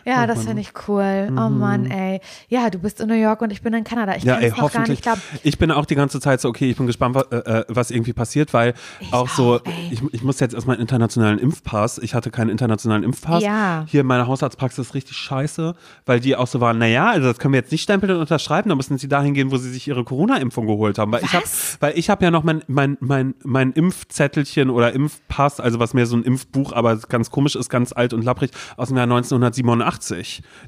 Speaker 2: Ja, das finde ich cool. Oh Mann, ey. Ja, du bist in New York und ich bin in Kanada. Ich
Speaker 1: Mhm. Ja, ey,
Speaker 2: es noch gar nicht glauben.
Speaker 1: Ich bin auch die ganze Zeit so, okay, ich bin gespannt, was, äh, äh, was irgendwie passiert, weil auch so,
Speaker 2: auch, ey.
Speaker 1: ich, ich muss jetzt erstmal einen internationalen Impfpass. Ich hatte keinen internationalen Impfpass.
Speaker 2: Ja.
Speaker 1: Hier in meiner Hausarztpraxis ist richtig scheiße, weil die auch so waren, naja, also das können wir jetzt nicht stempeln und unterschreiben, da müssen sie dahin gehen, wo sie sich ihre Corona-Impfung geholt haben. Weil ich habe
Speaker 2: Was?
Speaker 1: weil ich habe ja noch mein, mein, mein, mein Impfzettelchen oder Impfpass, also was mehr so ein Impfbuch, aber ganz komisch ist, ganz alt und lapprig, aus dem Jahr 1987.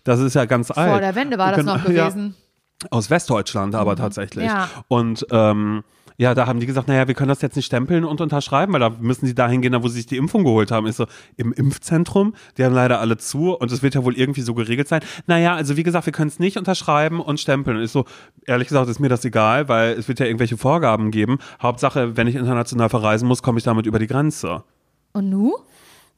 Speaker 1: Das ist ja ganz alt.
Speaker 2: Vor der Wende war das
Speaker 1: Genau,
Speaker 2: noch
Speaker 1: ja.
Speaker 2: gewesen.
Speaker 1: Aus Westdeutschland aber tatsächlich.
Speaker 2: Ja.
Speaker 1: Und ähm, ja, da haben die gesagt, naja, wir können das jetzt nicht stempeln und unterschreiben, weil da müssen sie dahin gehen, wo sie sich die Impfung geholt haben. Ich so, im Impfzentrum, die haben leider alle zu und es wird ja wohl irgendwie so geregelt sein. Naja, also wie gesagt, wir können es nicht unterschreiben und stempeln. Und ich so, ehrlich gesagt, ist mir das egal, weil es wird ja irgendwelche Vorgaben geben. Hauptsache, wenn ich international verreisen muss, komme ich damit über die Grenze.
Speaker 2: Und nu?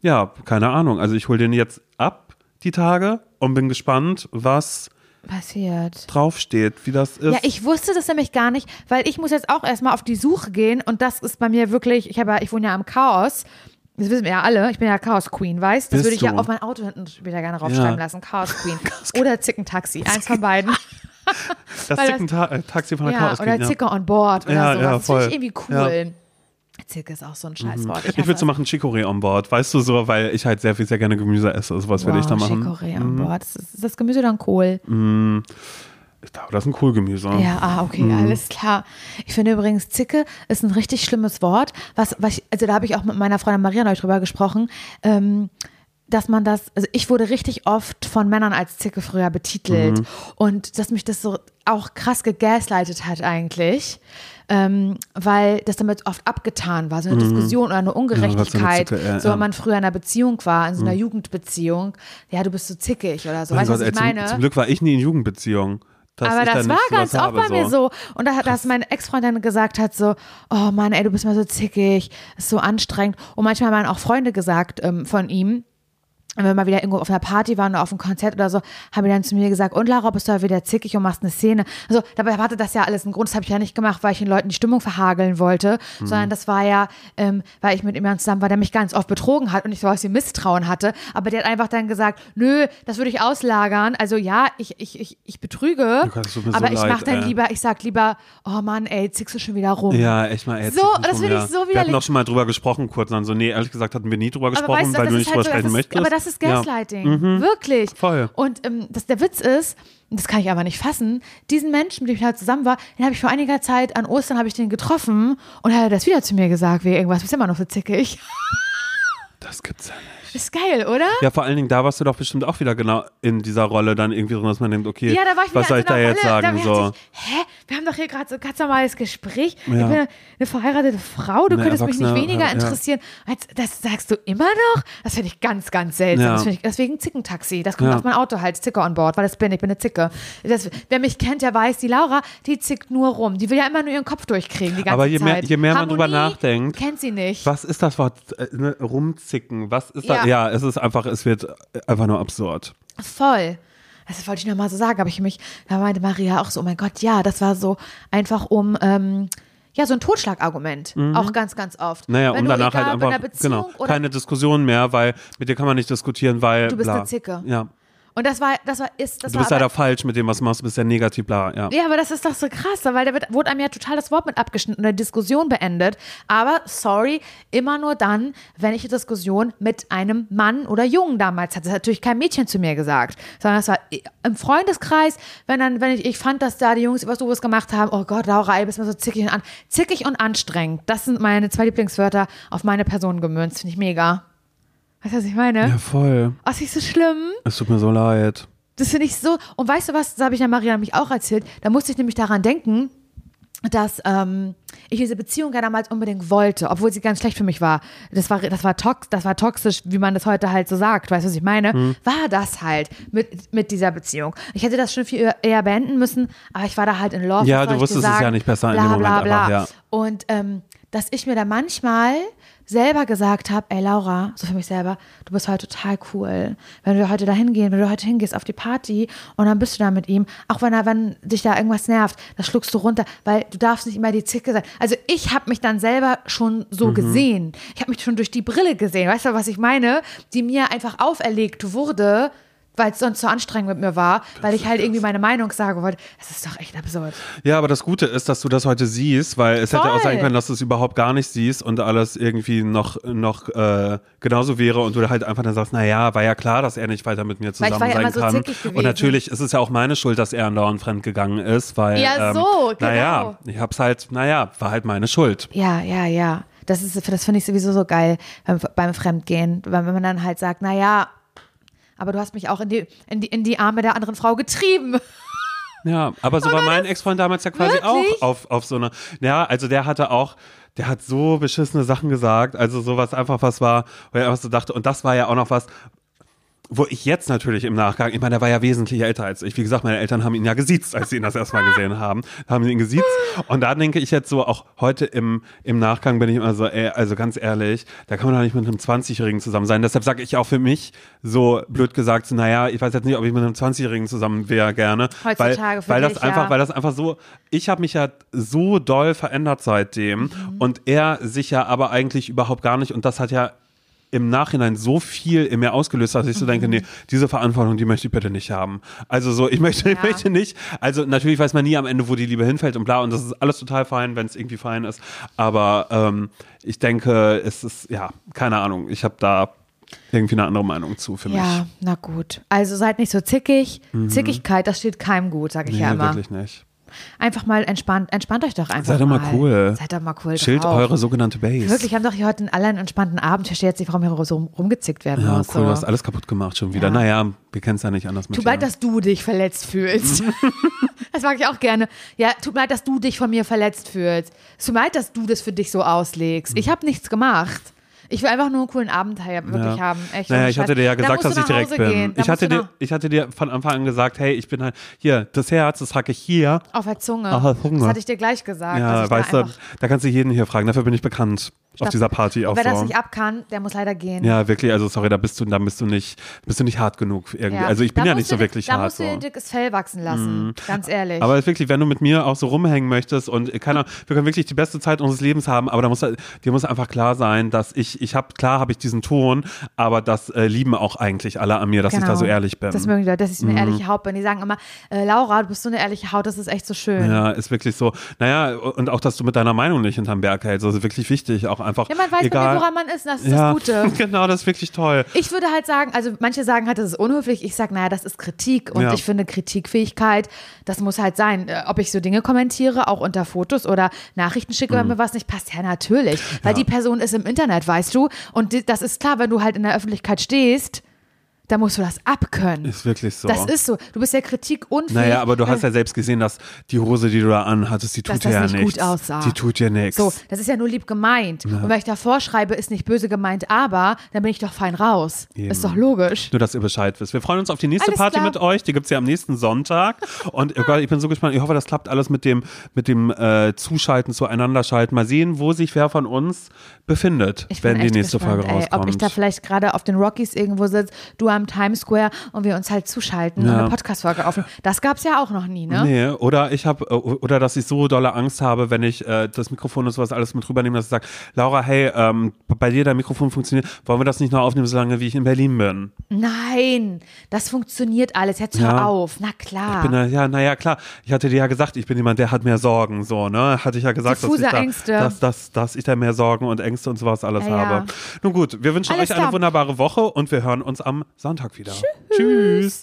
Speaker 1: Ja, keine Ahnung. Also ich hole den jetzt ab, die Tage, und bin gespannt, was
Speaker 2: Passiert.
Speaker 1: draufsteht, wie das ist.
Speaker 2: Ja, ich wusste das nämlich gar nicht, weil ich muss jetzt auch erstmal auf die Suche gehen und das ist bei mir wirklich, ich habe ja, ich wohne ja am Chaos. Das wissen wir ja alle. Ich bin ja Chaos Queen, weißt? Das
Speaker 1: Bist
Speaker 2: würde ich ja
Speaker 1: du?
Speaker 2: auf mein Auto hinten später gerne raufschreiben
Speaker 1: Ja.
Speaker 2: lassen. Chaos Queen. Oder Zickentaxi. Eins von beiden.
Speaker 1: Das
Speaker 2: Weil das-
Speaker 1: Zicken-Ta- äh, Taxi von der
Speaker 2: Ja,
Speaker 1: Chaos
Speaker 2: oder
Speaker 1: ja.
Speaker 2: Zicker on Board oder
Speaker 1: Ja,
Speaker 2: sowas.
Speaker 1: ja,
Speaker 2: das finde ich irgendwie cool. Zicke ist auch so ein Scheißwort.
Speaker 1: Ich würde so machen Chicorée on board, weißt du so, weil ich halt sehr viel, sehr gerne Gemüse esse. Also was würde ich da machen?
Speaker 2: Chicorée an Bord. Ist, ist das Gemüse dann Kohl?
Speaker 1: Ich glaube, das ist ein Kohlgemüse.
Speaker 2: Ja, ah, okay, alles klar. Ich finde übrigens, Zicke ist ein richtig schlimmes Wort. Was, was ich, also da habe ich auch mit meiner Freundin Maria neulich drüber gesprochen. Ähm, dass man das, also ich wurde richtig oft von Männern als Zicke früher betitelt und dass mich das so auch krass gegaslightet hat eigentlich, ähm, weil das damit oft abgetan war, so eine Diskussion oder eine Ungerechtigkeit,
Speaker 1: Zicke, ja,
Speaker 2: so
Speaker 1: ja.
Speaker 2: wenn man früher in einer Beziehung war, in so einer Jugendbeziehung, ja, du bist so zickig oder so,
Speaker 1: Mein
Speaker 2: weißt du, was ich
Speaker 1: ey,
Speaker 2: meine?
Speaker 1: Zum, zum Glück war ich nie in Jugendbeziehung. dass
Speaker 2: Aber
Speaker 1: ich da
Speaker 2: das war ganz oft bei mir so. Und da, dass meine Ex-Freundin gesagt hat, so, oh Mann, ey, du bist mal so zickig, ist so anstrengend. Und manchmal haben auch Freunde gesagt ähm, von ihm, wenn wir mal wieder irgendwo auf einer Party waren oder auf einem Konzert oder so, haben die dann zu mir gesagt, und Lara, bist du ja wieder zickig und machst eine Szene. Also dabei hatte das ja alles einen Grund, das habe ich ja nicht gemacht, weil ich den Leuten die Stimmung verhageln wollte,
Speaker 1: Mhm.
Speaker 2: sondern das war ja, ähm, weil ich mit ihm zusammen war, der mich ganz oft betrogen hat und ich so aus dem Misstrauen hatte. Aber der hat einfach dann gesagt, nö, das würde ich auslagern. Also ja, ich, ich, ich, ich betrüge,
Speaker 1: mir
Speaker 2: aber
Speaker 1: so
Speaker 2: ich mache dann
Speaker 1: ey.
Speaker 2: lieber, ich sag lieber, oh Mann, ey, zickst du schon wieder rum.
Speaker 1: Ja, echt mal. Ey,
Speaker 2: So, das finde ich so
Speaker 1: Wir hatten
Speaker 2: widerlich.
Speaker 1: auch schon mal drüber gesprochen, kurz dann so, nee, ehrlich gesagt hatten wir nie drüber
Speaker 2: Aber
Speaker 1: gesprochen,
Speaker 2: weißt du,
Speaker 1: weil
Speaker 2: das
Speaker 1: du nicht
Speaker 2: halt
Speaker 1: drüber
Speaker 2: so,
Speaker 1: sprechen
Speaker 2: das ist,
Speaker 1: möchtest.
Speaker 2: Das ist
Speaker 1: Ja.
Speaker 2: Gaslighting. Wirklich.
Speaker 1: Voll.
Speaker 2: Und ähm, das, der Witz ist, das kann ich aber nicht fassen, diesen Menschen, mit dem ich halt zusammen war, den habe ich vor einiger Zeit an Ostern habe ich den getroffen und er hat das wieder zu mir gesagt, wie irgendwas, du bist immer noch so zickig.
Speaker 1: Das gibt's ja nicht.
Speaker 2: Ist geil, oder?
Speaker 1: Ja, vor allen Dingen, da warst du doch bestimmt auch wieder genau in dieser Rolle dann irgendwie drin, dass man denkt, okay,
Speaker 2: Ja, da war ich
Speaker 1: was soll ich da
Speaker 2: einer
Speaker 1: jetzt
Speaker 2: Rolle,
Speaker 1: sagen?
Speaker 2: Da
Speaker 1: So.
Speaker 2: ich, hä, wir haben doch hier gerade so ein ganz normales Gespräch. Ich
Speaker 1: Ja.
Speaker 2: bin eine, eine verheiratete Frau, du
Speaker 1: Eine
Speaker 2: könntest mich nicht weniger
Speaker 1: ja,
Speaker 2: interessieren. Als, das sagst du immer noch? Das finde ich ganz, ganz seltsam. Das ich, deswegen Zickentaxi. Das kommt auf mein Auto halt, Zicker on board, weil das bin ich, bin eine Zicke. Das, wer mich kennt, der weiß, die Laura, die zickt nur rum. Die will ja immer nur ihren Kopf durchkriegen die ganze
Speaker 1: Aber je mehr-
Speaker 2: Zeit.
Speaker 1: je mehr man drüber
Speaker 2: Harmonie
Speaker 1: nachdenkt,
Speaker 2: kennt sie nicht.
Speaker 1: Was ist das Wort? Äh, ne, rumzicken. Was ist da?
Speaker 2: Ja.
Speaker 1: Ja, es ist einfach, es wird einfach nur absurd.
Speaker 2: Voll. Das wollte ich nochmal so sagen, aber ich mich, da meinte Maria auch so, oh mein Gott, ja, das war so einfach um, ähm, ja, so ein Totschlagargument. Auch ganz, ganz oft.
Speaker 1: Mhm. Naja,
Speaker 2: Wenn
Speaker 1: um danach halt einfach, genau, keine Diskussion mehr, weil mit dir kann man nicht diskutieren, weil
Speaker 2: Du bist
Speaker 1: bla.
Speaker 2: eine Zicke.
Speaker 1: Ja,
Speaker 2: Und das war, das war, ist, das
Speaker 1: du
Speaker 2: war
Speaker 1: bist
Speaker 2: aber,
Speaker 1: leider falsch mit dem, was du machst, du bist ja negativ, bla, ja.
Speaker 2: Ja, aber das ist doch so krass, weil da wird, wurde einem ja total das Wort mit abgeschnitten, eine Diskussion beendet. Aber sorry, immer nur dann, wenn ich eine Diskussion mit einem Mann oder Jungen damals hatte. Das hat natürlich kein Mädchen zu mir gesagt, sondern das war im Freundeskreis, wenn dann, wenn ich, ich fand, dass da die Jungs was sowas gemacht haben, oh Gott, Laura, ey, bist mir so zickig und an, zickig und anstrengend. Das sind meine zwei Lieblingswörter auf meine Person gemünzt. Finde ich mega. Weißt du, was ich meine?
Speaker 1: Ja, voll.
Speaker 2: Oh, ist nicht so schlimm.
Speaker 1: Es tut mir so leid.
Speaker 2: Das finde ich so. Und weißt du was, das habe ich der Maria nämlich auch erzählt. Da musste ich nämlich daran denken, dass ähm, ich diese Beziehung ja damals unbedingt wollte, obwohl sie ganz schlecht für mich war. Das war, das war, tox, das war toxisch, wie man das heute halt so sagt. Weißt du, was ich meine?
Speaker 1: Mhm.
Speaker 2: War das halt mit, mit dieser Beziehung. Ich hätte das schon viel eher beenden müssen, aber ich war da halt in Love.
Speaker 1: Ja,
Speaker 2: was
Speaker 1: du wusstest es
Speaker 2: sagen?
Speaker 1: ja nicht besser in
Speaker 2: bla,
Speaker 1: dem Moment
Speaker 2: bla, bla.
Speaker 1: einfach, ja.
Speaker 2: Und ähm, dass ich mir da manchmal selber gesagt habe, ey Laura, so für mich selber, du bist heute total cool. Wenn wir heute da hingehen, wenn du heute hingehst auf die Party und dann bist du da mit ihm, auch wenn er, wenn dich da irgendwas nervt, das schluckst du runter, weil du darfst nicht immer die Zicke sein. Also ich habe mich dann selber schon so
Speaker 1: Mhm.
Speaker 2: gesehen. Ich habe mich schon durch die Brille gesehen. Weißt du, was ich meine? Die mir einfach auferlegt wurde, weil es sonst so anstrengend mit mir war, weil ich halt irgendwie meine Meinung sagen wollte. Das ist doch echt absurd.
Speaker 1: Ja, aber das Gute ist, dass du das heute siehst, weil es hätte auch
Speaker 2: Voll.
Speaker 1: sein können, dass du es überhaupt gar nicht siehst und alles irgendwie noch, noch äh, genauso wäre und du halt einfach dann sagst, naja, war ja klar, dass er nicht weiter mit mir
Speaker 2: Weil ich
Speaker 1: zusammen
Speaker 2: war ja
Speaker 1: sein
Speaker 2: immer so
Speaker 1: kann.
Speaker 2: gewesen.
Speaker 1: und natürlich ist es ja auch meine Schuld, dass er andauernd fremdgegangen ist, weil
Speaker 2: Ja,
Speaker 1: ähm,
Speaker 2: so,
Speaker 1: naja,
Speaker 2: genau.
Speaker 1: ich hab's halt, naja, war halt meine Schuld.
Speaker 2: Ja, ja, ja. Das ist, das finde ich sowieso so geil beim, beim Fremdgehen, weil wenn man dann halt sagt, na ja, aber du hast mich auch in die, in die, in die Arme der anderen Frau getrieben.
Speaker 1: Ja, aber so war mein Ex-Freund damals ja quasi
Speaker 2: Wirklich?
Speaker 1: auch auf, auf so eine, ja, also der hatte auch, der hat so beschissene Sachen gesagt, also sowas einfach was war, wo er einfach so dachte, und das war ja auch noch was, wo ich jetzt natürlich im Nachgang, ich meine, der war ja wesentlich älter als ich. Wie gesagt, meine Eltern haben ihn ja gesiezt, als sie ihn das erstmal gesehen haben. Haben sie ihn gesiezt. Und da denke ich jetzt so, auch heute im, im Nachgang bin ich immer so, ey, also ganz ehrlich, da kann man doch nicht mit einem 20-Jährigen zusammen sein. Deshalb sage ich auch für mich so blöd gesagt, naja, ich weiß jetzt nicht, ob ich mit einem 20-Jährigen zusammen wäre gerne.
Speaker 2: Heutzutage
Speaker 1: weil,
Speaker 2: für
Speaker 1: weil das einfach,
Speaker 2: ja.
Speaker 1: weil das einfach so, ich habe mich ja so doll verändert seitdem
Speaker 2: Mhm.
Speaker 1: und er sich ja aber eigentlich überhaupt gar nicht und das hat ja im Nachhinein so viel in mir ausgelöst hat, dass ich so denke, nee, diese Verantwortung, die möchte ich bitte nicht haben. Also so, ich möchte, ich
Speaker 2: Ja.
Speaker 1: möchte nicht, also natürlich weiß man nie am Ende, wo die Liebe hinfällt und bla und das ist alles total fein, wenn es irgendwie fein ist, aber ähm, ich denke, es ist, ja, keine Ahnung, ich habe da irgendwie eine andere Meinung zu für mich.
Speaker 2: Ja, na gut. Also seid nicht so zickig. Zickigkeit, das steht keinem gut, sage ich
Speaker 1: Mhm. Nee,
Speaker 2: ja immer.
Speaker 1: wirklich nicht.
Speaker 2: Einfach mal entspannt, entspannt euch doch einfach
Speaker 1: Seid doch mal cool.
Speaker 2: Seid doch mal cool
Speaker 1: Schild
Speaker 2: drauf.
Speaker 1: eure sogenannte Base.
Speaker 2: Wirklich, wir haben doch hier heute einen alle einen entspannten Abend. Ich verstehe jetzt nicht, warum hier so rum- rumgezickt werden
Speaker 1: Ja,
Speaker 2: muss.
Speaker 1: cool,
Speaker 2: so.
Speaker 1: du hast alles kaputt gemacht schon wieder.
Speaker 2: Ja.
Speaker 1: Naja, wir kennen es ja nicht anders
Speaker 2: Tut mir leid, dass du dich verletzt fühlst. das mag ich auch gerne. Ja, tut mir leid, dass du dich von mir verletzt fühlst. Tut mir leid, dass du das für dich so auslegst. Ich habe nichts gemacht. Ich will einfach nur einen coolen Abend wirklich
Speaker 1: Ja.
Speaker 2: haben. Echt,
Speaker 1: Naja, ich hatte
Speaker 2: Scheiß.
Speaker 1: dir ja gesagt, dass ich direkt
Speaker 2: Hause
Speaker 1: bin. Ich hatte, dir, ich hatte dir von Anfang an gesagt, hey, ich bin halt hier, das Herz, das trage ich hier.
Speaker 2: auf der Zunge.
Speaker 1: Auf der Zunge.
Speaker 2: Das hatte ich dir gleich gesagt.
Speaker 1: Ja,
Speaker 2: ich da
Speaker 1: weißt du, da kannst du jeden hier fragen. Dafür bin ich bekannt. Auf dieser Party auch
Speaker 2: Wer das
Speaker 1: so.
Speaker 2: nicht ab kann, der muss leider gehen.
Speaker 1: Ja, wirklich, also sorry, da bist du, da bist du nicht, bist du nicht hart genug irgendwie.
Speaker 2: Ja.
Speaker 1: Also ich bin
Speaker 2: Da
Speaker 1: ja nicht so
Speaker 2: du-
Speaker 1: wirklich
Speaker 2: Da
Speaker 1: hart.
Speaker 2: musst du
Speaker 1: So. Mhm.
Speaker 2: dir ein dickes Fell wachsen lassen. Ganz ehrlich.
Speaker 1: Aber wirklich, wenn du mit mir auch so rumhängen möchtest und äh, keine Ahnung, wir können wirklich die beste Zeit unseres Lebens haben, aber da muss dir muss einfach klar sein, dass ich, ich habe, klar habe ich diesen Ton, aber das äh, lieben auch eigentlich alle an mir, dass ich da so ehrlich bin.
Speaker 2: Genau. Das mögen die Leute, dass ich so eine ehrliche Haut bin. Die sagen immer, äh, Laura, du bist so eine ehrliche Haut, das ist echt so schön.
Speaker 1: ja, ist wirklich so. Naja, und auch, dass du mit deiner Meinung nicht hinterm Berg hältst, das ist wirklich wichtig. Auch einfach.
Speaker 2: Ja, man weiß
Speaker 1: egal.
Speaker 2: woran man ist, das ist
Speaker 1: ja,
Speaker 2: das Gute.
Speaker 1: genau, das ist wirklich toll.
Speaker 2: Ich würde halt sagen, also manche sagen halt, das ist unhöflich. Ich sage, naja, das ist Kritik. Und
Speaker 1: Ja.
Speaker 2: ich finde Kritikfähigkeit, das muss halt sein. Äh, Ob ich so Dinge kommentiere, auch unter Fotos oder Nachrichten schicke,
Speaker 1: Mhm.
Speaker 2: wenn mir was nicht passt, ja, natürlich. Weil die Person ist im Internet, weißt du. Und das ist klar, wenn du halt in der Öffentlichkeit stehst, dann musst du das abkönnen.
Speaker 1: Ist wirklich so.
Speaker 2: Das ist so. Du bist ja kritikunfähig.
Speaker 1: naja, aber du hast ja selbst gesehen, dass die Hose, die du da anhattest, die
Speaker 2: Dass
Speaker 1: tut
Speaker 2: das
Speaker 1: dir ja
Speaker 2: nicht
Speaker 1: nichts.
Speaker 2: gut aussah.
Speaker 1: Die tut dir nichts.
Speaker 2: So, das ist ja nur lieb gemeint. Und wenn ich davor schreibe, ist nicht böse gemeint, aber dann bin ich doch fein raus.
Speaker 1: Eben.
Speaker 2: Ist doch logisch.
Speaker 1: Nur, dass ihr Bescheid wisst. Wir freuen uns auf die nächste
Speaker 2: Alles
Speaker 1: Party
Speaker 2: klar.
Speaker 1: mit euch. Die gibt es ja am nächsten Sonntag. Und oh Gott, ich bin so gespannt. Ich hoffe, das klappt alles mit dem, mit dem äh, Zuschalten, zueinander schalten. Mal sehen, wo sich wer von uns befindet,
Speaker 2: Ich
Speaker 1: wenn die nächste
Speaker 2: gespannt,
Speaker 1: Folge
Speaker 2: ey,
Speaker 1: rauskommt.
Speaker 2: Ob ich da vielleicht gerade auf den Rockies irgendwo sitze, du am Times Square und wir uns halt zuschalten und
Speaker 1: Ja.
Speaker 2: eine Podcast-Folge aufnehmen. Das gab es ja auch noch nie, ne?
Speaker 1: Nee, oder ich habe oder dass ich so dolle Angst habe, wenn ich äh, das Mikrofon und sowas alles mit rübernehme, dass ich sage, Laura, hey, ähm, bei dir dein Mikrofon funktioniert, wollen wir das nicht noch aufnehmen, solange wie ich in Berlin bin?
Speaker 2: Nein, das funktioniert alles. Jetzt hör
Speaker 1: Ja.
Speaker 2: auf. Na klar.
Speaker 1: Ich bin da, ja, naja, klar. Ich hatte dir ja gesagt, ich bin jemand, der hat mehr Sorgen, so, ne? Hatte ich ja gesagt, dass ich, da, dass, dass, dass ich da mehr Sorgen und Ängste und sowas alles
Speaker 2: Ja, ja.
Speaker 1: habe. Nun gut, wir wünschen
Speaker 2: Alles
Speaker 1: euch eine
Speaker 2: klar.
Speaker 1: wunderbare Woche und wir hören uns am Sonntag wieder. Tschüss.